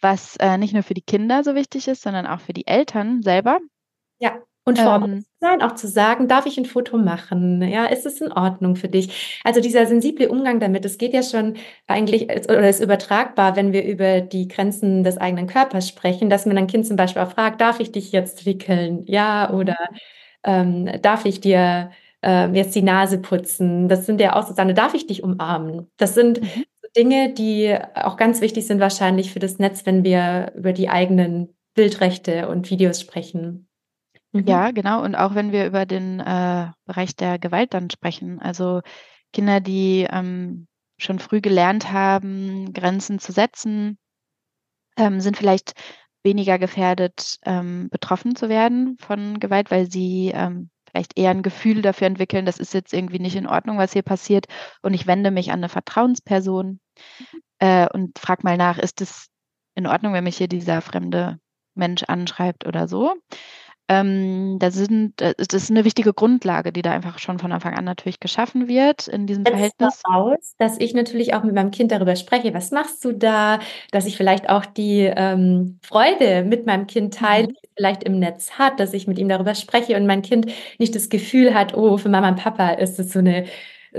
was äh, nicht nur für die Kinder so wichtig ist, sondern auch für die Eltern selber. Ja. Und vor ähm, sein, auch zu sagen, darf ich ein Foto machen? Ja, ist es in Ordnung für dich? Also dieser sensible Umgang damit, es geht ja schon eigentlich oder ist übertragbar, wenn wir über die Grenzen des eigenen Körpers sprechen, dass man ein Kind zum Beispiel auch fragt, darf ich dich jetzt wickeln? Ja, oder ähm, darf ich dir äh, jetzt die Nase putzen? Das sind ja auch so darf ich dich umarmen? Das sind mhm. Dinge, die auch ganz wichtig sind wahrscheinlich für das Netz, wenn wir über die eigenen Bildrechte und Videos sprechen. Mhm. Ja, genau. Und auch wenn wir über den äh, Bereich der Gewalt dann sprechen, also Kinder, die ähm, schon früh gelernt haben, Grenzen zu setzen, ähm, sind vielleicht weniger gefährdet, ähm, betroffen zu werden von Gewalt, weil sie ähm, vielleicht eher ein Gefühl dafür entwickeln, das ist jetzt irgendwie nicht in Ordnung, was hier passiert. Und ich wende mich an eine Vertrauensperson mhm. äh, und frage mal nach, ist es in Ordnung, wenn mich hier dieser fremde Mensch anschreibt oder so? Ähm, da sind, äh, das ist eine wichtige Grundlage, die da einfach schon von Anfang an natürlich geschaffen wird in diesem Setzt Verhältnis. Aus, dass ich natürlich auch mit meinem Kind darüber spreche, was machst du da, dass ich vielleicht auch die ähm, Freude mit meinem Kind teile, mhm. die vielleicht im Netz hat, dass ich mit ihm darüber spreche und mein Kind nicht das Gefühl hat, oh, für Mama und Papa ist es so eine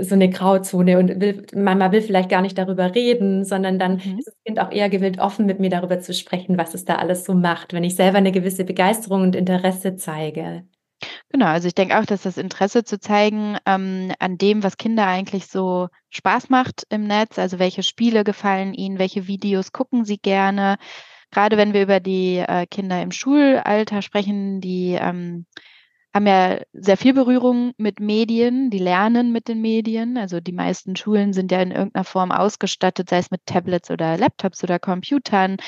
so eine Grauzone und will, Mama will vielleicht gar nicht darüber reden, sondern dann mhm. ist das Kind auch eher gewillt, offen mit mir darüber zu sprechen, was es da alles so macht, wenn ich selber eine gewisse Begeisterung und Interesse zeige. Genau, also ich denke auch, dass das Interesse zu zeigen ähm, an dem, was Kinder eigentlich so Spaß macht im Netz, also welche Spiele gefallen ihnen, welche Videos gucken sie gerne. Gerade wenn wir über die äh, Kinder im Schulalter sprechen, die ähm, haben ja sehr viel Berührung mit Medien, die lernen mit den Medien. Also die meisten Schulen sind ja in irgendeiner Form ausgestattet, sei es mit Tablets oder Laptops oder Computern,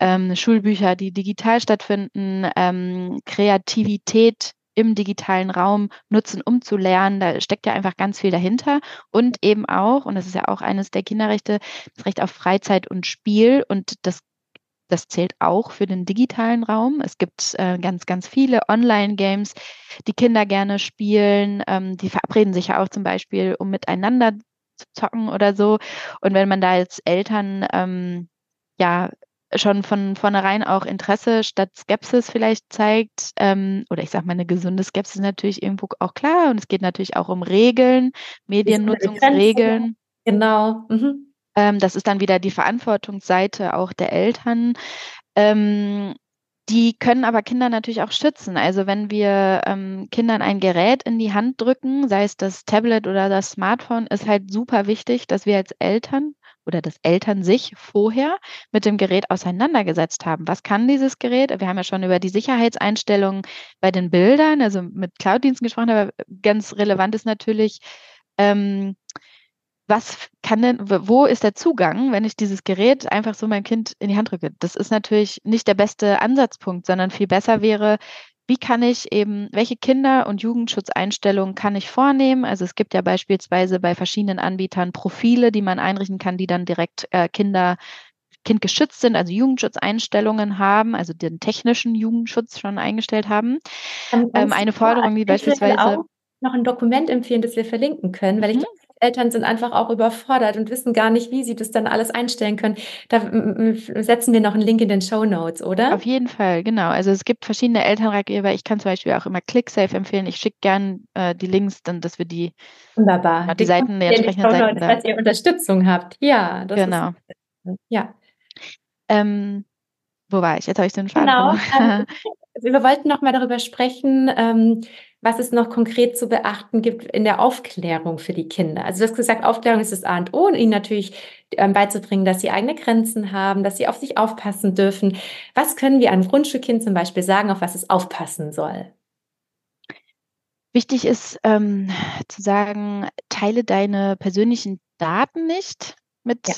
ähm, Schulbücher, die digital stattfinden, ähm, Kreativität im digitalen Raum nutzen, um zu lernen. Da steckt ja einfach ganz viel dahinter. Und eben auch, und das ist ja auch eines der Kinderrechte, das Recht auf Freizeit und Spiel. Und das das zählt auch für den digitalen Raum. Es gibt äh, ganz, ganz viele Online-Games, die Kinder gerne spielen. Ähm, die verabreden sich ja auch zum Beispiel, um miteinander zu zocken oder so. Und wenn man da als Eltern ähm, ja schon von vornherein auch Interesse statt Skepsis vielleicht zeigt, ähm, oder ich sage mal, eine gesunde Skepsis natürlich irgendwo auch klar. Und es geht natürlich auch um Regeln, Mediennutzungsregeln. Genau. Mhm. Ähm, das ist dann wieder die Verantwortungsseite auch der Eltern. Ähm, die können aber Kinder natürlich auch schützen. Also wenn wir ähm, Kindern ein Gerät in die Hand drücken, sei es das Tablet oder das Smartphone, ist halt super wichtig, dass wir als Eltern oder dass Eltern sich vorher mit dem Gerät auseinandergesetzt haben. Was kann dieses Gerät? Wir haben ja schon über die Sicherheitseinstellungen bei den Bildern, also mit Cloud-Diensten gesprochen, aber ganz relevant ist natürlich, ähm, was kann denn, wo ist der Zugang, wenn ich dieses Gerät einfach so meinem Kind in die Hand drücke? Das ist natürlich nicht der beste Ansatzpunkt, sondern viel besser wäre, wie kann ich eben, welche Kinder- und Jugendschutzeinstellungen kann ich vornehmen? Also es gibt ja beispielsweise bei verschiedenen Anbietern Profile, die man einrichten kann, die dann direkt äh, Kinder kindgeschützt sind, also Jugendschutzeinstellungen haben, also den technischen Jugendschutz schon eingestellt haben. Ähm, eine Forderung, wie beispielsweise noch ein Dokument empfehlen, das wir verlinken können, weil mhm. Eltern sind einfach auch überfordert und wissen gar nicht, wie sie das dann alles einstellen können. Da setzen wir noch einen Link in den Show Notes, oder? Auf jeden Fall, genau. Also es gibt verschiedene Elternratgeber. Ich kann zum Beispiel auch immer ClickSafe empfehlen. Ich schicke gern äh, die Links, dann, dass wir die, Wunderbar. Die, die Seiten der entsprechenden Seiten. Dass ihr Unterstützung habt. Ja, das genau. Ist, ja. Ähm, wo war ich? Jetzt habe ich den Faden Genau. Ähm, <laughs> wir wollten noch mal darüber sprechen, ähm, was es noch konkret zu beachten gibt in der Aufklärung für die Kinder. Also du hast gesagt, Aufklärung ist das A und O und ihnen natürlich ähm, beizubringen, dass sie eigene Grenzen haben, dass sie auf sich aufpassen dürfen. Was können wir einem Grundschulkind zum Beispiel sagen, auf was es aufpassen soll? Wichtig ist ähm, zu sagen, teile deine persönlichen Daten nicht mit ja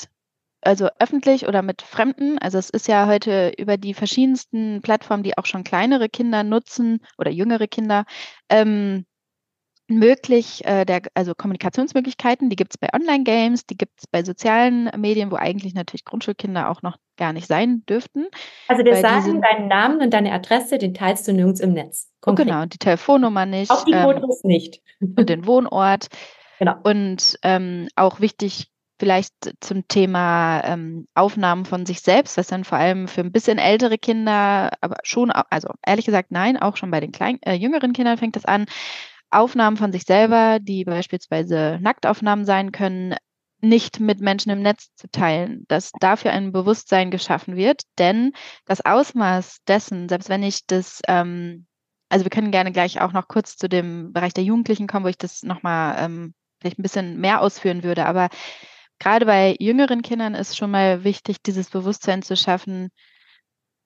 also öffentlich oder mit Fremden. Also es ist ja heute über die verschiedensten Plattformen, die auch schon kleinere Kinder nutzen oder jüngere Kinder, ähm, möglich, äh, der, also Kommunikationsmöglichkeiten, die gibt es bei Online-Games, die gibt es bei sozialen Medien, wo eigentlich natürlich Grundschulkinder auch noch gar nicht sein dürften. Also wir sagen deinen Namen und deine Adresse, den teilst du nirgends im Netz. Oh, genau, die Telefonnummer nicht. Auch die ähm, Fotos ähm, nicht. Und den Wohnort. <laughs> Genau. Und ähm, auch wichtig, vielleicht zum Thema ähm, Aufnahmen von sich selbst, was dann vor allem für ein bisschen ältere Kinder, aber schon, also ehrlich gesagt, nein, auch schon bei den kleinen, äh, jüngeren Kindern fängt das an. Aufnahmen von sich selber, die beispielsweise Nacktaufnahmen sein können, nicht mit Menschen im Netz zu teilen, dass dafür ein Bewusstsein geschaffen wird, denn das Ausmaß dessen, selbst wenn ich das, ähm, also wir können gerne gleich auch noch kurz zu dem Bereich der Jugendlichen kommen, wo ich das nochmal ähm, vielleicht ein bisschen mehr ausführen würde, aber gerade bei jüngeren Kindern ist schon mal wichtig, dieses Bewusstsein zu schaffen,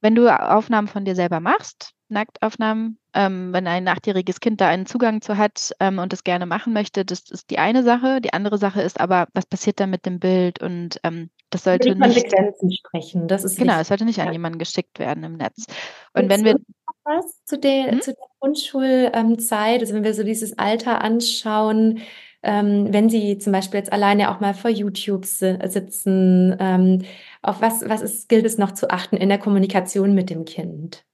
wenn du Aufnahmen von dir selber machst, Nacktaufnahmen, ähm, wenn ein achtjähriges Kind da einen Zugang zu hat ähm, und das gerne machen möchte, das ist die eine Sache. Die andere Sache ist aber, was passiert da mit dem Bild und ähm, das sollte die Konsequenzen nicht sprechen. Das ist genau, es sollte nicht an jemanden geschickt werden im Netz. Und, und wenn wir was zu der, hm? zu der Grundschulzeit, also wenn wir so dieses Alter anschauen, ähm, wenn Sie zum Beispiel jetzt alleine auch mal vor YouTube si sitzen, ähm, auf was, was ist, gilt es noch zu achten in der Kommunikation mit dem Kind?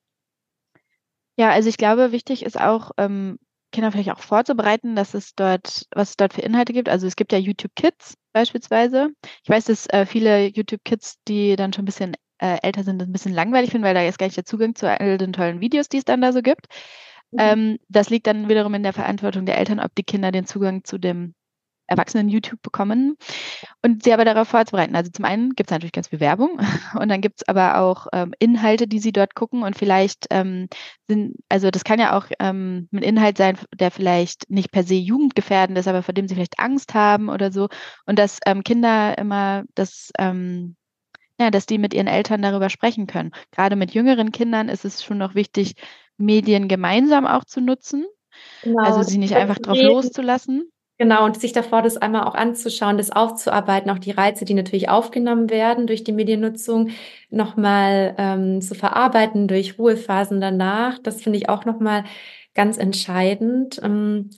Ja, also ich glaube, wichtig ist auch, ähm, Kinder vielleicht auch vorzubereiten, dass es dort, was es dort für Inhalte gibt. Also es gibt ja YouTube Kids beispielsweise. Ich weiß, dass äh, viele YouTube Kids, die dann schon ein bisschen äh, älter sind, das ein bisschen langweilig finden, weil da jetzt gar nicht der Zugang zu all den tollen Videos, die es dann da so gibt. Mhm. Ähm, das liegt dann wiederum in der Verantwortung der Eltern, ob die Kinder den Zugang zu dem erwachsenen YouTube bekommen und sie aber darauf vorzubereiten. Also zum einen gibt es natürlich ganz viel Werbung <laughs> und dann gibt es aber auch ähm, Inhalte, die sie dort gucken und vielleicht ähm, sind, also das kann ja auch ähm, ein Inhalt sein, der vielleicht nicht per se jugendgefährdend ist, aber vor dem sie vielleicht Angst haben oder so und dass ähm, Kinder immer das ähm, ja, dass die mit ihren Eltern darüber sprechen können. Gerade mit jüngeren Kindern ist es schon noch wichtig, Medien gemeinsam auch zu nutzen. Genau. Also sie nicht einfach drauf loszulassen. Genau, und sich davor das einmal auch anzuschauen, das aufzuarbeiten, auch die Reize, die natürlich aufgenommen werden durch die Mediennutzung, nochmal ähm, zu verarbeiten durch Ruhephasen danach. Das finde ich auch nochmal ganz entscheidend. Ähm,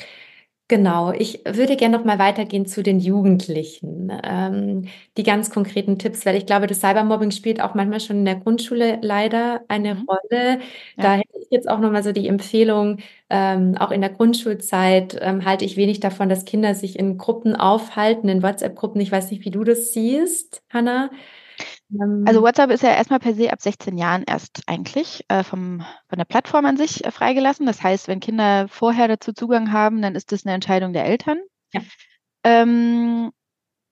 Genau, ich würde gerne noch mal weitergehen zu den Jugendlichen. Ähm, die ganz konkreten Tipps, weil ich glaube, das Cybermobbing spielt auch manchmal schon in der Grundschule leider eine mhm. Rolle. Ja. Da jetzt auch noch mal so die Empfehlung, ähm, auch in der Grundschulzeit ähm, halte ich wenig davon, dass Kinder sich in Gruppen aufhalten, in WhatsApp-Gruppen. Ich weiß nicht, wie du das siehst, Hannah. Ähm, also WhatsApp ist ja erstmal per se ab 16 Jahren erst eigentlich äh, vom, von der Plattform an sich äh, freigelassen. Das heißt, wenn Kinder vorher dazu Zugang haben, dann ist das eine Entscheidung der Eltern. Ja. Ähm,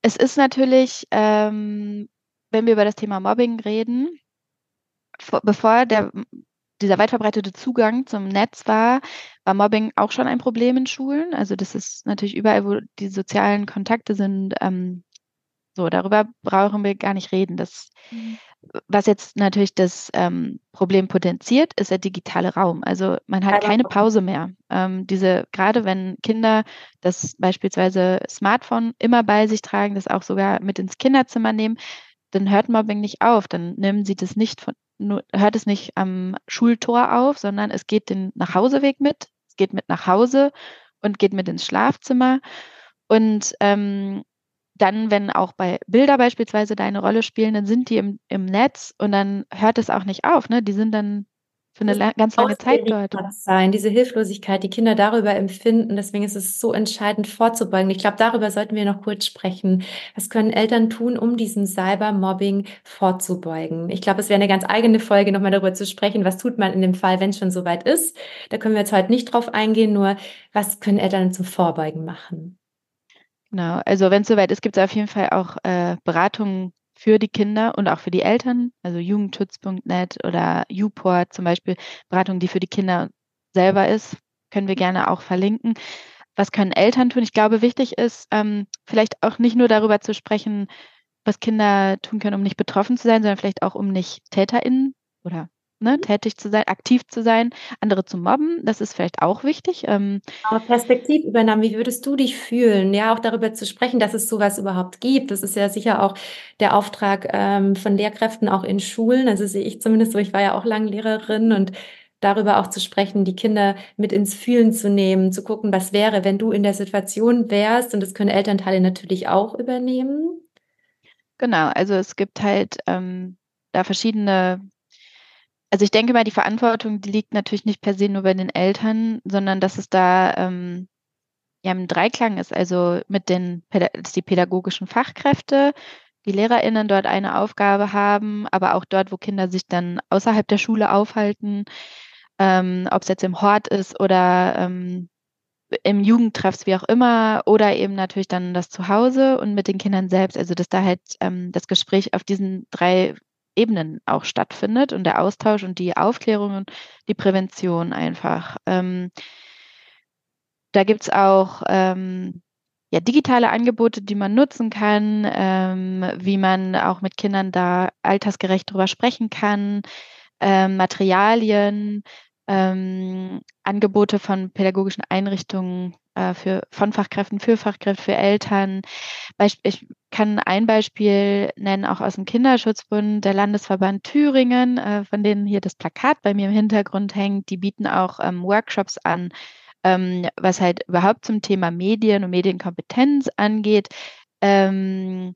es ist natürlich, ähm, wenn wir über das Thema Mobbing reden, vor, bevor der, dieser weit verbreitete Zugang zum Netz war, war Mobbing auch schon ein Problem in Schulen. Also das ist natürlich überall, wo die sozialen Kontakte sind, ähm, so, darüber brauchen wir gar nicht reden. Das, mhm. was jetzt natürlich das ähm, Problem potenziert, ist der digitale Raum. Also man hat keine Pause mehr. Ähm, diese, gerade wenn Kinder das beispielsweise Smartphone immer bei sich tragen, das auch sogar mit ins Kinderzimmer nehmen, dann hört Mobbing nicht auf. Dann nehmen sie das nicht von, hört es nicht am Schultor auf, sondern es geht den Nachhauseweg mit, es geht mit nach Hause und geht mit ins Schlafzimmer. Und ähm, dann, wenn auch bei Bilder beispielsweise deine Rolle spielen, dann sind die im, im Netz und dann hört es auch nicht auf. Ne? Die sind dann für eine la ganz lange Zeit dort. Sein, diese Hilflosigkeit, die Kinder darüber empfinden. Deswegen ist es so entscheidend vorzubeugen. Ich glaube, darüber sollten wir noch kurz sprechen. Was können Eltern tun, um diesem Cybermobbing vorzubeugen? Ich glaube, es wäre eine ganz eigene Folge, nochmal darüber zu sprechen. Was tut man in dem Fall, wenn es schon soweit ist? Da können wir jetzt heute nicht drauf eingehen. Nur, was können Eltern zum Vorbeugen machen? Genau, also wenn es soweit ist, gibt es auf jeden Fall auch äh, Beratungen für die Kinder und auch für die Eltern, also Jugendschutz.net oder Uport zum Beispiel, Beratung, die für die Kinder selber ist, können wir gerne auch verlinken. Was können Eltern tun? Ich glaube, wichtig ist, ähm, vielleicht auch nicht nur darüber zu sprechen, was Kinder tun können, um nicht betroffen zu sein, sondern vielleicht auch, um nicht TäterInnen oder ne, mhm. tätig zu sein, aktiv zu sein, andere zu mobben. Das ist vielleicht auch wichtig. Ähm, Aber Perspektivübernahme, wie würdest du dich fühlen? Ja, auch darüber zu sprechen, dass es sowas überhaupt gibt. Das ist ja sicher auch der Auftrag ähm, von Lehrkräften auch in Schulen. Also sehe ich zumindest so, ich war ja auch lange Lehrerin und darüber auch zu sprechen, die Kinder mit ins Fühlen zu nehmen, zu gucken, was wäre, wenn du in der Situation wärst. Und das können Elternteile natürlich auch übernehmen. Genau, also es gibt halt ähm, da verschiedene also ich denke mal, die Verantwortung, die liegt natürlich nicht per se nur bei den Eltern, sondern dass es da ähm, ja im Dreiklang ist, also mit den dass die pädagogischen Fachkräfte, die LehrerInnen dort eine Aufgabe haben, aber auch dort, wo Kinder sich dann außerhalb der Schule aufhalten, ähm, ob es jetzt im Hort ist oder ähm, im Jugendtreffs, wie auch immer, oder eben natürlich dann das Zuhause und mit den Kindern selbst. Also dass da halt ähm, das Gespräch auf diesen drei Ebenen auch stattfindet und der Austausch und die Aufklärung und die Prävention einfach. Ähm, da gibt es auch ähm, ja, digitale Angebote, die man nutzen kann, ähm, wie man auch mit Kindern da altersgerecht drüber sprechen kann, ähm, Materialien, ähm, Angebote von pädagogischen Einrichtungen äh, für, von Fachkräften, für Fachkräfte, für Eltern. Ich kann ein Beispiel nennen, auch aus dem Kinderschutzbund, der Landesverband Thüringen, äh, von denen hier das Plakat bei mir im Hintergrund hängt. Die bieten auch ähm, Workshops an, ähm, was halt überhaupt zum Thema Medien und Medienkompetenz angeht. Ähm,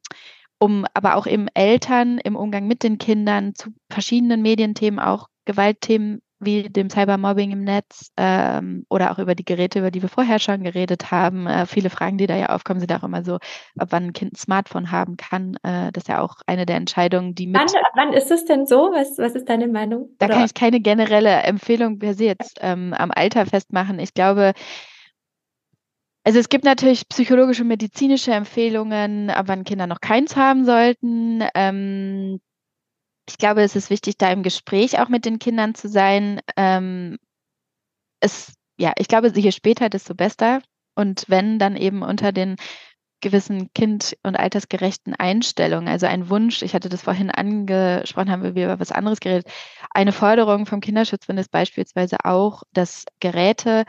um aber auch eben Eltern im Umgang mit den Kindern zu verschiedenen Medienthemen, auch Gewaltthemen wie dem Cybermobbing im Netz ähm, oder auch über die Geräte, über die wir vorher schon geredet haben. Äh, viele Fragen, die da ja aufkommen, sind auch immer so, ob wann ein Kind ein Smartphone haben kann. Äh, das ist ja auch eine der Entscheidungen, die mit. Wann, wann ist es denn so? Was, was ist deine Meinung? Da oder? kann ich keine generelle Empfehlung per se jetzt ähm, am Alter festmachen. Ich glaube, also es gibt natürlich psychologische, medizinische Empfehlungen, ab wann Kinder noch keins haben sollten. Ähm, ich glaube, es ist wichtig, da im Gespräch auch mit den Kindern zu sein. Ähm, es, ja, ich glaube, je später, desto besser. Und wenn, dann eben unter den gewissen kind- und altersgerechten Einstellungen. Also ein Wunsch, ich hatte das vorhin angesprochen, haben wir über was anderes geredet. Eine Forderung vom Kinderschutzbund ist beispielsweise auch, dass Geräte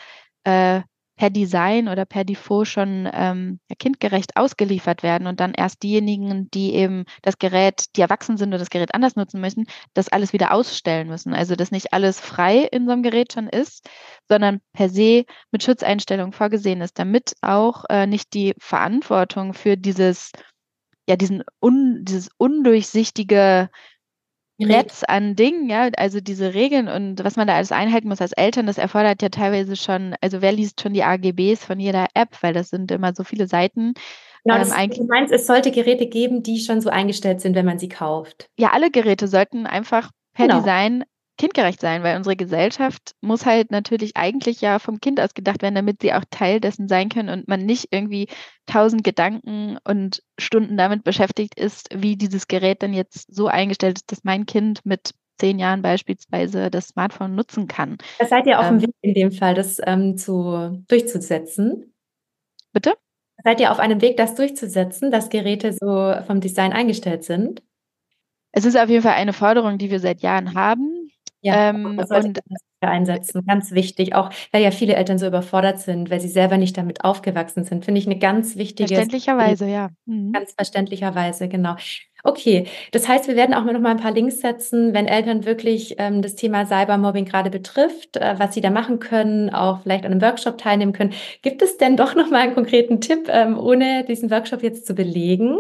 äh, per Design oder per Default schon ähm, kindgerecht ausgeliefert werden und dann erst diejenigen, die eben das Gerät, die erwachsen sind und das Gerät anders nutzen müssen, das alles wieder ausstellen müssen. Also dass nicht alles frei in so einem Gerät schon ist, sondern per se mit Schutzeinstellungen vorgesehen ist, damit auch äh, nicht die Verantwortung für dieses, ja, diesen un, dieses undurchsichtige Netz an Dingen, ja, also diese Regeln und was man da alles einhalten muss als Eltern, das erfordert ja teilweise schon, also wer liest schon die AGBs von jeder App, weil das sind immer so viele Seiten. Genau, das, ähm, du meinst, es sollte Geräte geben, die schon so eingestellt sind, wenn man sie kauft. Ja, alle Geräte sollten einfach per genau. Design kindgerecht sein, weil unsere Gesellschaft muss halt natürlich eigentlich ja vom Kind aus gedacht werden, damit sie auch Teil dessen sein können und man nicht irgendwie tausend Gedanken und Stunden damit beschäftigt ist, wie dieses Gerät dann jetzt so eingestellt ist, dass mein Kind mit zehn Jahren beispielsweise das Smartphone nutzen kann. Da seid ihr auf ähm, dem Weg in dem Fall, das ähm, zu, durchzusetzen? Bitte? Seid ihr auf einem Weg, das durchzusetzen, dass Geräte so vom Design eingestellt sind? Es ist auf jeden Fall eine Forderung, die wir seit Jahren haben. Ja, ähm, das und einsetzen, ganz wichtig, auch weil ja viele Eltern so überfordert sind, weil sie selber nicht damit aufgewachsen sind, finde ich eine ganz wichtige. Verständlicherweise, ja. Mhm. Ganz verständlicherweise, genau. Okay, das heißt, wir werden auch noch mal ein paar Links setzen, wenn Eltern wirklich ähm, das Thema Cybermobbing gerade betrifft, äh, was sie da machen können, auch vielleicht an einem Workshop teilnehmen können. Gibt es denn doch noch mal einen konkreten Tipp, ähm, ohne diesen Workshop jetzt zu belegen?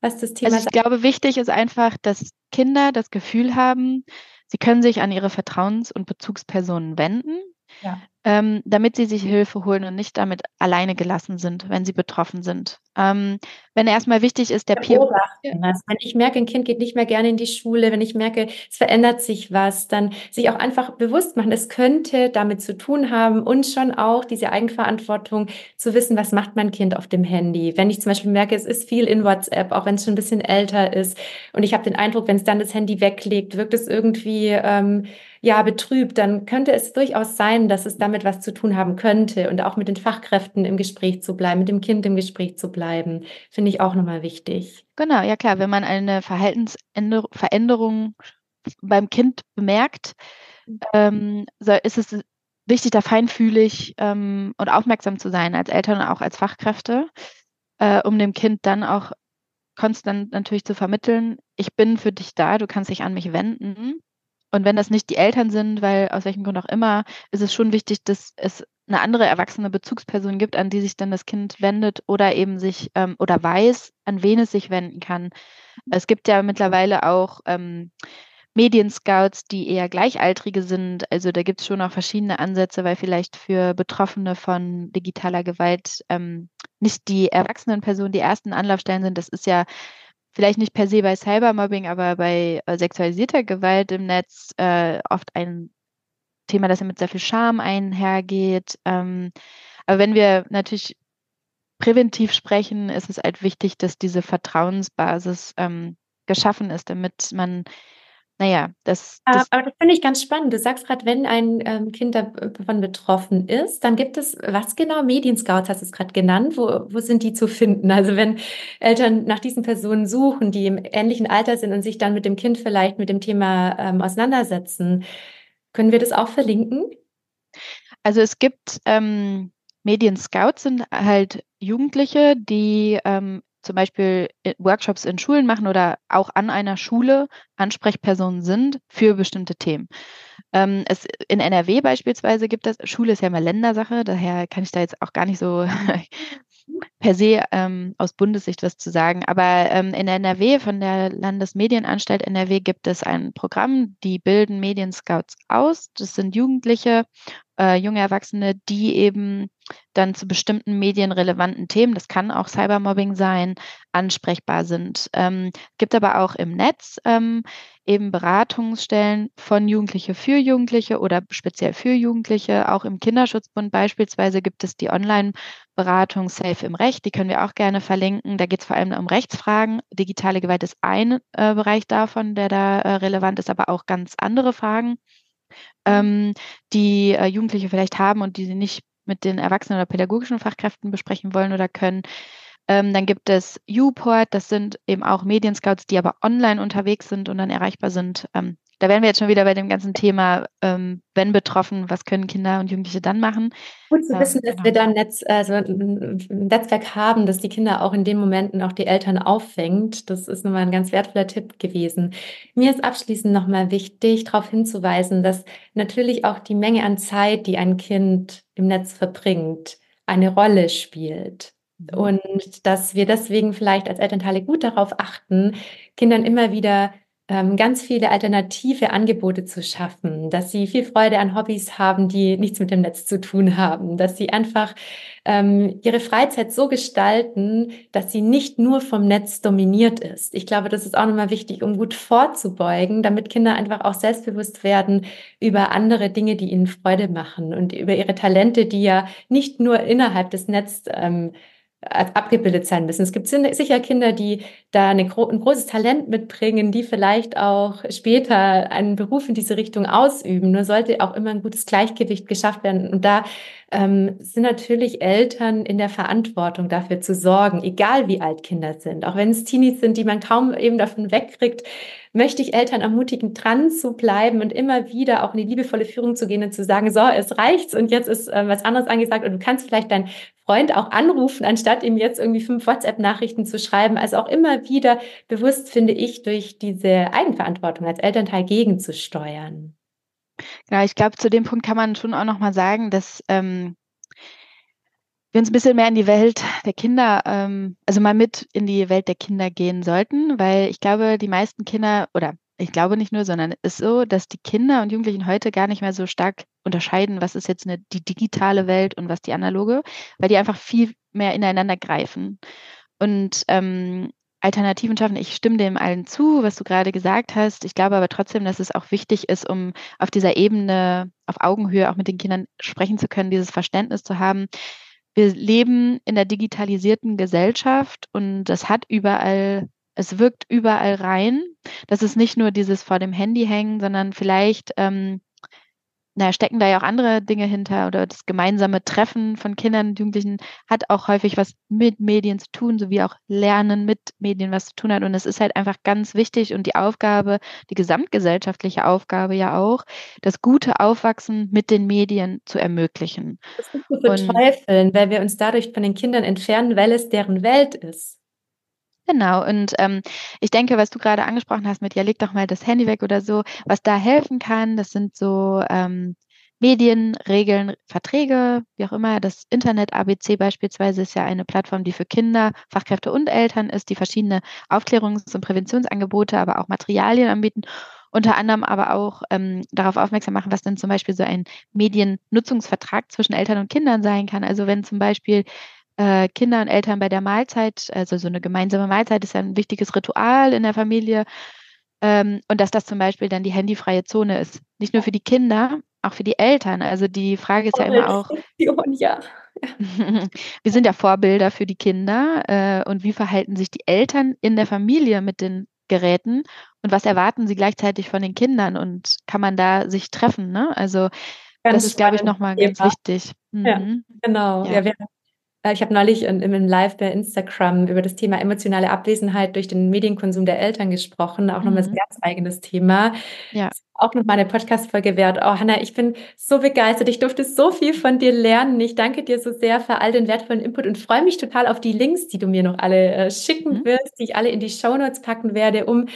Was das Thema also ich glaube, wichtig ist einfach, dass Kinder das Gefühl haben, Sie können sich an Ihre Vertrauens- und Bezugspersonen wenden, ja. ähm, damit Sie sich Hilfe holen und nicht damit alleine gelassen sind, wenn Sie betroffen sind. Ähm, wenn erstmal wichtig ist, der Peer. Also wenn ich merke, ein Kind geht nicht mehr gerne in die Schule, wenn ich merke, es verändert sich was, dann sich auch einfach bewusst machen, es könnte damit zu tun haben und schon auch diese Eigenverantwortung zu wissen, was macht mein Kind auf dem Handy. Wenn ich zum Beispiel merke, es ist viel in WhatsApp, auch wenn es schon ein bisschen älter ist und ich habe den Eindruck, wenn es dann das Handy weglegt, wirkt es irgendwie ähm, ja betrübt, dann könnte es durchaus sein, dass es damit was zu tun haben könnte und auch mit den Fachkräften im Gespräch zu bleiben, mit dem Kind im Gespräch zu bleiben, finde ich auch nochmal wichtig. Genau, ja klar, wenn man eine Verhaltensveränderung beim Kind bemerkt, ähm, ist es wichtig, da feinfühlig ähm, und aufmerksam zu sein, als Eltern und auch als Fachkräfte, äh, um dem Kind dann auch konstant natürlich zu vermitteln, ich bin für dich da, du kannst dich an mich wenden. Und wenn das nicht die Eltern sind, weil aus welchem Grund auch immer, ist es schon wichtig, dass es eine andere erwachsene Bezugsperson gibt, an die sich dann das Kind wendet oder eben sich ähm, oder weiß, an wen es sich wenden kann. Es gibt ja mittlerweile auch ähm, Medienscouts, die eher Gleichaltrige sind. Also da gibt es schon auch verschiedene Ansätze, weil vielleicht für Betroffene von digitaler Gewalt ähm, nicht die erwachsenen Personen die ersten Anlaufstellen sind. Das ist ja vielleicht nicht per se bei Cybermobbing, aber bei äh, sexualisierter Gewalt im Netz äh, oft ein Thema, das ja mit sehr viel Scham einhergeht. Ähm, aber wenn wir natürlich präventiv sprechen, ist es halt wichtig, dass diese Vertrauensbasis ähm, geschaffen ist, damit man naja, das, das aber das finde ich ganz spannend. Du sagst gerade, wenn ein ähm, Kind davon betroffen ist, dann gibt es, was genau? Medienscouts hast du es gerade genannt. Wo, wo sind die zu finden? Also wenn Eltern nach diesen Personen suchen, die im ähnlichen Alter sind und sich dann mit dem Kind vielleicht mit dem Thema ähm, auseinandersetzen, können wir das auch verlinken? Also es gibt ähm, Medienscouts sind halt Jugendliche, die ähm, zum Beispiel Workshops in Schulen machen oder auch an einer Schule Ansprechpersonen sind für bestimmte Themen. Ähm, es, in NRW beispielsweise gibt es, Schule ist ja immer Ländersache, daher kann ich da jetzt auch gar nicht so <laughs> per se ähm, aus Bundessicht was zu sagen. Aber ähm, in NRW von der Landesmedienanstalt NRW gibt es ein Programm, die bilden Medienscouts aus. Das sind Jugendliche, äh, junge Erwachsene, die eben dann zu bestimmten medienrelevanten Themen, das kann auch Cybermobbing sein, ansprechbar sind. Ähm, gibt aber auch im Netz ähm, eben Beratungsstellen von Jugendliche für Jugendliche oder speziell für Jugendliche. Auch im Kinderschutzbund beispielsweise gibt es die Online-Beratung Safe im Recht. Die können wir auch gerne verlinken. Da geht es vor allem um Rechtsfragen. Digitale Gewalt ist ein äh, Bereich davon, der da äh, relevant ist, aber auch ganz andere Fragen, ähm, die äh, Jugendliche vielleicht haben und die sie nicht mit den Erwachsenen oder pädagogischen Fachkräften besprechen wollen oder können. Ähm, dann gibt es Uport, das sind eben auch Medienscouts, die aber online unterwegs sind und dann erreichbar sind. Ähm, da wären wir jetzt schon wieder bei dem ganzen Thema, ähm, wenn betroffen, was können Kinder und Jugendliche dann machen? Gut zu wissen, dass genau. wir da ein, Netz, also ein Netzwerk haben, das die Kinder auch in den Momenten auch die Eltern auffängt. Das ist nochmal ein ganz wertvoller Tipp gewesen. Mir ist abschließend nochmal wichtig, darauf hinzuweisen, dass natürlich auch die Menge an Zeit, die ein Kind im Netz verbringt, eine Rolle spielt. Mhm. Und dass wir deswegen vielleicht als Elternteile gut darauf achten, Kindern immer wieder ähm, ganz viele alternative Angebote zu schaffen, dass sie viel Freude an Hobbys haben, die nichts mit dem Netz zu tun haben, dass sie einfach ähm, ihre Freizeit so gestalten, dass sie nicht nur vom Netz dominiert ist. Ich glaube, das ist auch nochmal wichtig, um gut vorzubeugen, damit Kinder einfach auch selbstbewusst werden über andere Dinge, die ihnen Freude machen und über ihre Talente, die ja nicht nur innerhalb des Netzes ähm, abgebildet sein müssen. Es gibt sicher Kinder, die da eine, ein großes Talent mitbringen, die vielleicht auch später einen Beruf in diese Richtung ausüben. Nur sollte auch immer ein gutes Gleichgewicht geschafft werden. Und da ähm, sind natürlich Eltern in der Verantwortung dafür zu sorgen, egal wie alt Kinder sind. Auch wenn es Teenies sind, die man kaum eben davon wegkriegt, möchte ich Eltern ermutigen, dran zu bleiben und immer wieder auch in die liebevolle Führung zu gehen und zu sagen, so, es reicht's und jetzt ist äh, was anderes angesagt und du kannst vielleicht deinen Freund auch anrufen, anstatt ihm jetzt irgendwie fünf WhatsApp-Nachrichten zu schreiben. Also auch immer wieder bewusst, finde ich, durch diese Eigenverantwortung als Elternteil gegenzusteuern. Ja, ich glaube, zu dem Punkt kann man schon auch nochmal sagen, dass ähm, wir uns ein bisschen mehr in die Welt der Kinder, ähm, also mal mit in die Welt der Kinder gehen sollten, weil ich glaube, die meisten Kinder, oder ich glaube nicht nur, sondern es ist so, dass die Kinder und Jugendlichen heute gar nicht mehr so stark unterscheiden, was ist jetzt eine, die digitale Welt und was die analoge, weil die einfach viel mehr ineinander greifen. und ähm, Alternativen schaffen. Ich stimme dem allen zu, was du gerade gesagt hast. Ich glaube aber trotzdem, dass es auch wichtig ist, um auf dieser Ebene, auf Augenhöhe auch mit den Kindern sprechen zu können, dieses Verständnis zu haben. Wir leben in der digitalisierten Gesellschaft und das hat überall, es wirkt überall rein. Das ist nicht nur dieses vor dem Handy hängen, sondern vielleicht ähm, naja, stecken da ja auch andere Dinge hinter oder das gemeinsame Treffen von Kindern und Jugendlichen hat auch häufig was mit Medien zu tun, sowie auch Lernen mit Medien was zu tun hat. Und es ist halt einfach ganz wichtig und die Aufgabe, die gesamtgesellschaftliche Aufgabe ja auch, das gute Aufwachsen mit den Medien zu ermöglichen. Das ist zu verteufeln, weil wir uns dadurch von den Kindern entfernen, weil es deren Welt ist. Genau, und ähm, ich denke, was du gerade angesprochen hast mit, ja, leg doch mal das Handy weg oder so, was da helfen kann, das sind so ähm, Medien, Regeln, Verträge, wie auch immer. Das Internet ABC beispielsweise ist ja eine Plattform, die für Kinder, Fachkräfte und Eltern ist, die verschiedene Aufklärungs- und Präventionsangebote, aber auch Materialien anbieten. Unter anderem aber auch ähm, darauf aufmerksam machen, was denn zum Beispiel so ein Mediennutzungsvertrag zwischen Eltern und Kindern sein kann. Also wenn zum Beispiel äh, Kinder und Eltern bei der Mahlzeit, also so eine gemeinsame Mahlzeit ist ja ein wichtiges Ritual in der Familie. Ähm, und dass das zum Beispiel dann die handyfreie Zone ist. Nicht nur für die Kinder, auch für die Eltern. Also die Frage ist ja immer auch. <laughs> Ja. <laughs> wir sind ja Vorbilder für die Kinder. Äh, und wie verhalten sich die Eltern in der Familie mit den Geräten? Und was erwarten sie gleichzeitig von den Kindern? Und kann man da sich treffen? Ne? Also ganz das ist, glaube ich, nochmal ganz wichtig. Mhm. Ja, genau. Ja. ja wir ich habe neulich in, in einem Live bei Instagram über das Thema emotionale Abwesenheit durch den Medienkonsum der Eltern gesprochen. Auch mhm. nochmal ein ganz eigenes Thema. Ja. Auch noch mal eine Podcast-Folge wert. Oh, Hanna, ich bin so begeistert. Ich durfte so viel von dir lernen. Ich danke dir so sehr für all den wertvollen Input und freue mich total auf die Links, die du mir noch alle äh, schicken mhm. wirst, die ich alle in die Show Notes packen werde, um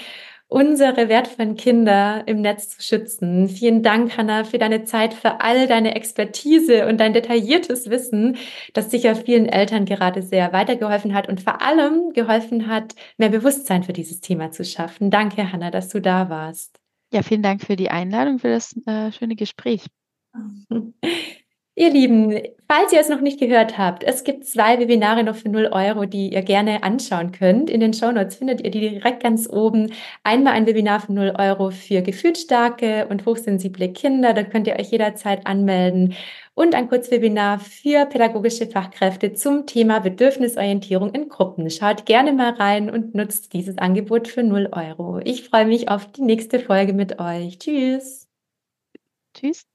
unsere wertvollen Kinder im Netz zu schützen. Vielen Dank, Hanna, für deine Zeit, für all deine Expertise und dein detailliertes Wissen, das sicher vielen Eltern gerade sehr weitergeholfen hat und vor allem geholfen hat, mehr Bewusstsein für dieses Thema zu schaffen. Danke, Hanna, dass du da warst. Ja, vielen Dank für die Einladung, für das äh, schöne Gespräch. <laughs> Ihr Lieben, falls ihr es noch nicht gehört habt, es gibt zwei Webinare noch für 0 Euro, die ihr gerne anschauen könnt. In den Show Notes findet ihr die direkt ganz oben. Einmal ein Webinar für 0 Euro für gefühlsstarke und hochsensible Kinder. Da könnt ihr euch jederzeit anmelden. Und ein Kurzwebinar für pädagogische Fachkräfte zum Thema Bedürfnisorientierung in Gruppen. Schaut gerne mal rein und nutzt dieses Angebot für 0 Euro. Ich freue mich auf die nächste Folge mit euch. Tschüss. Tschüss.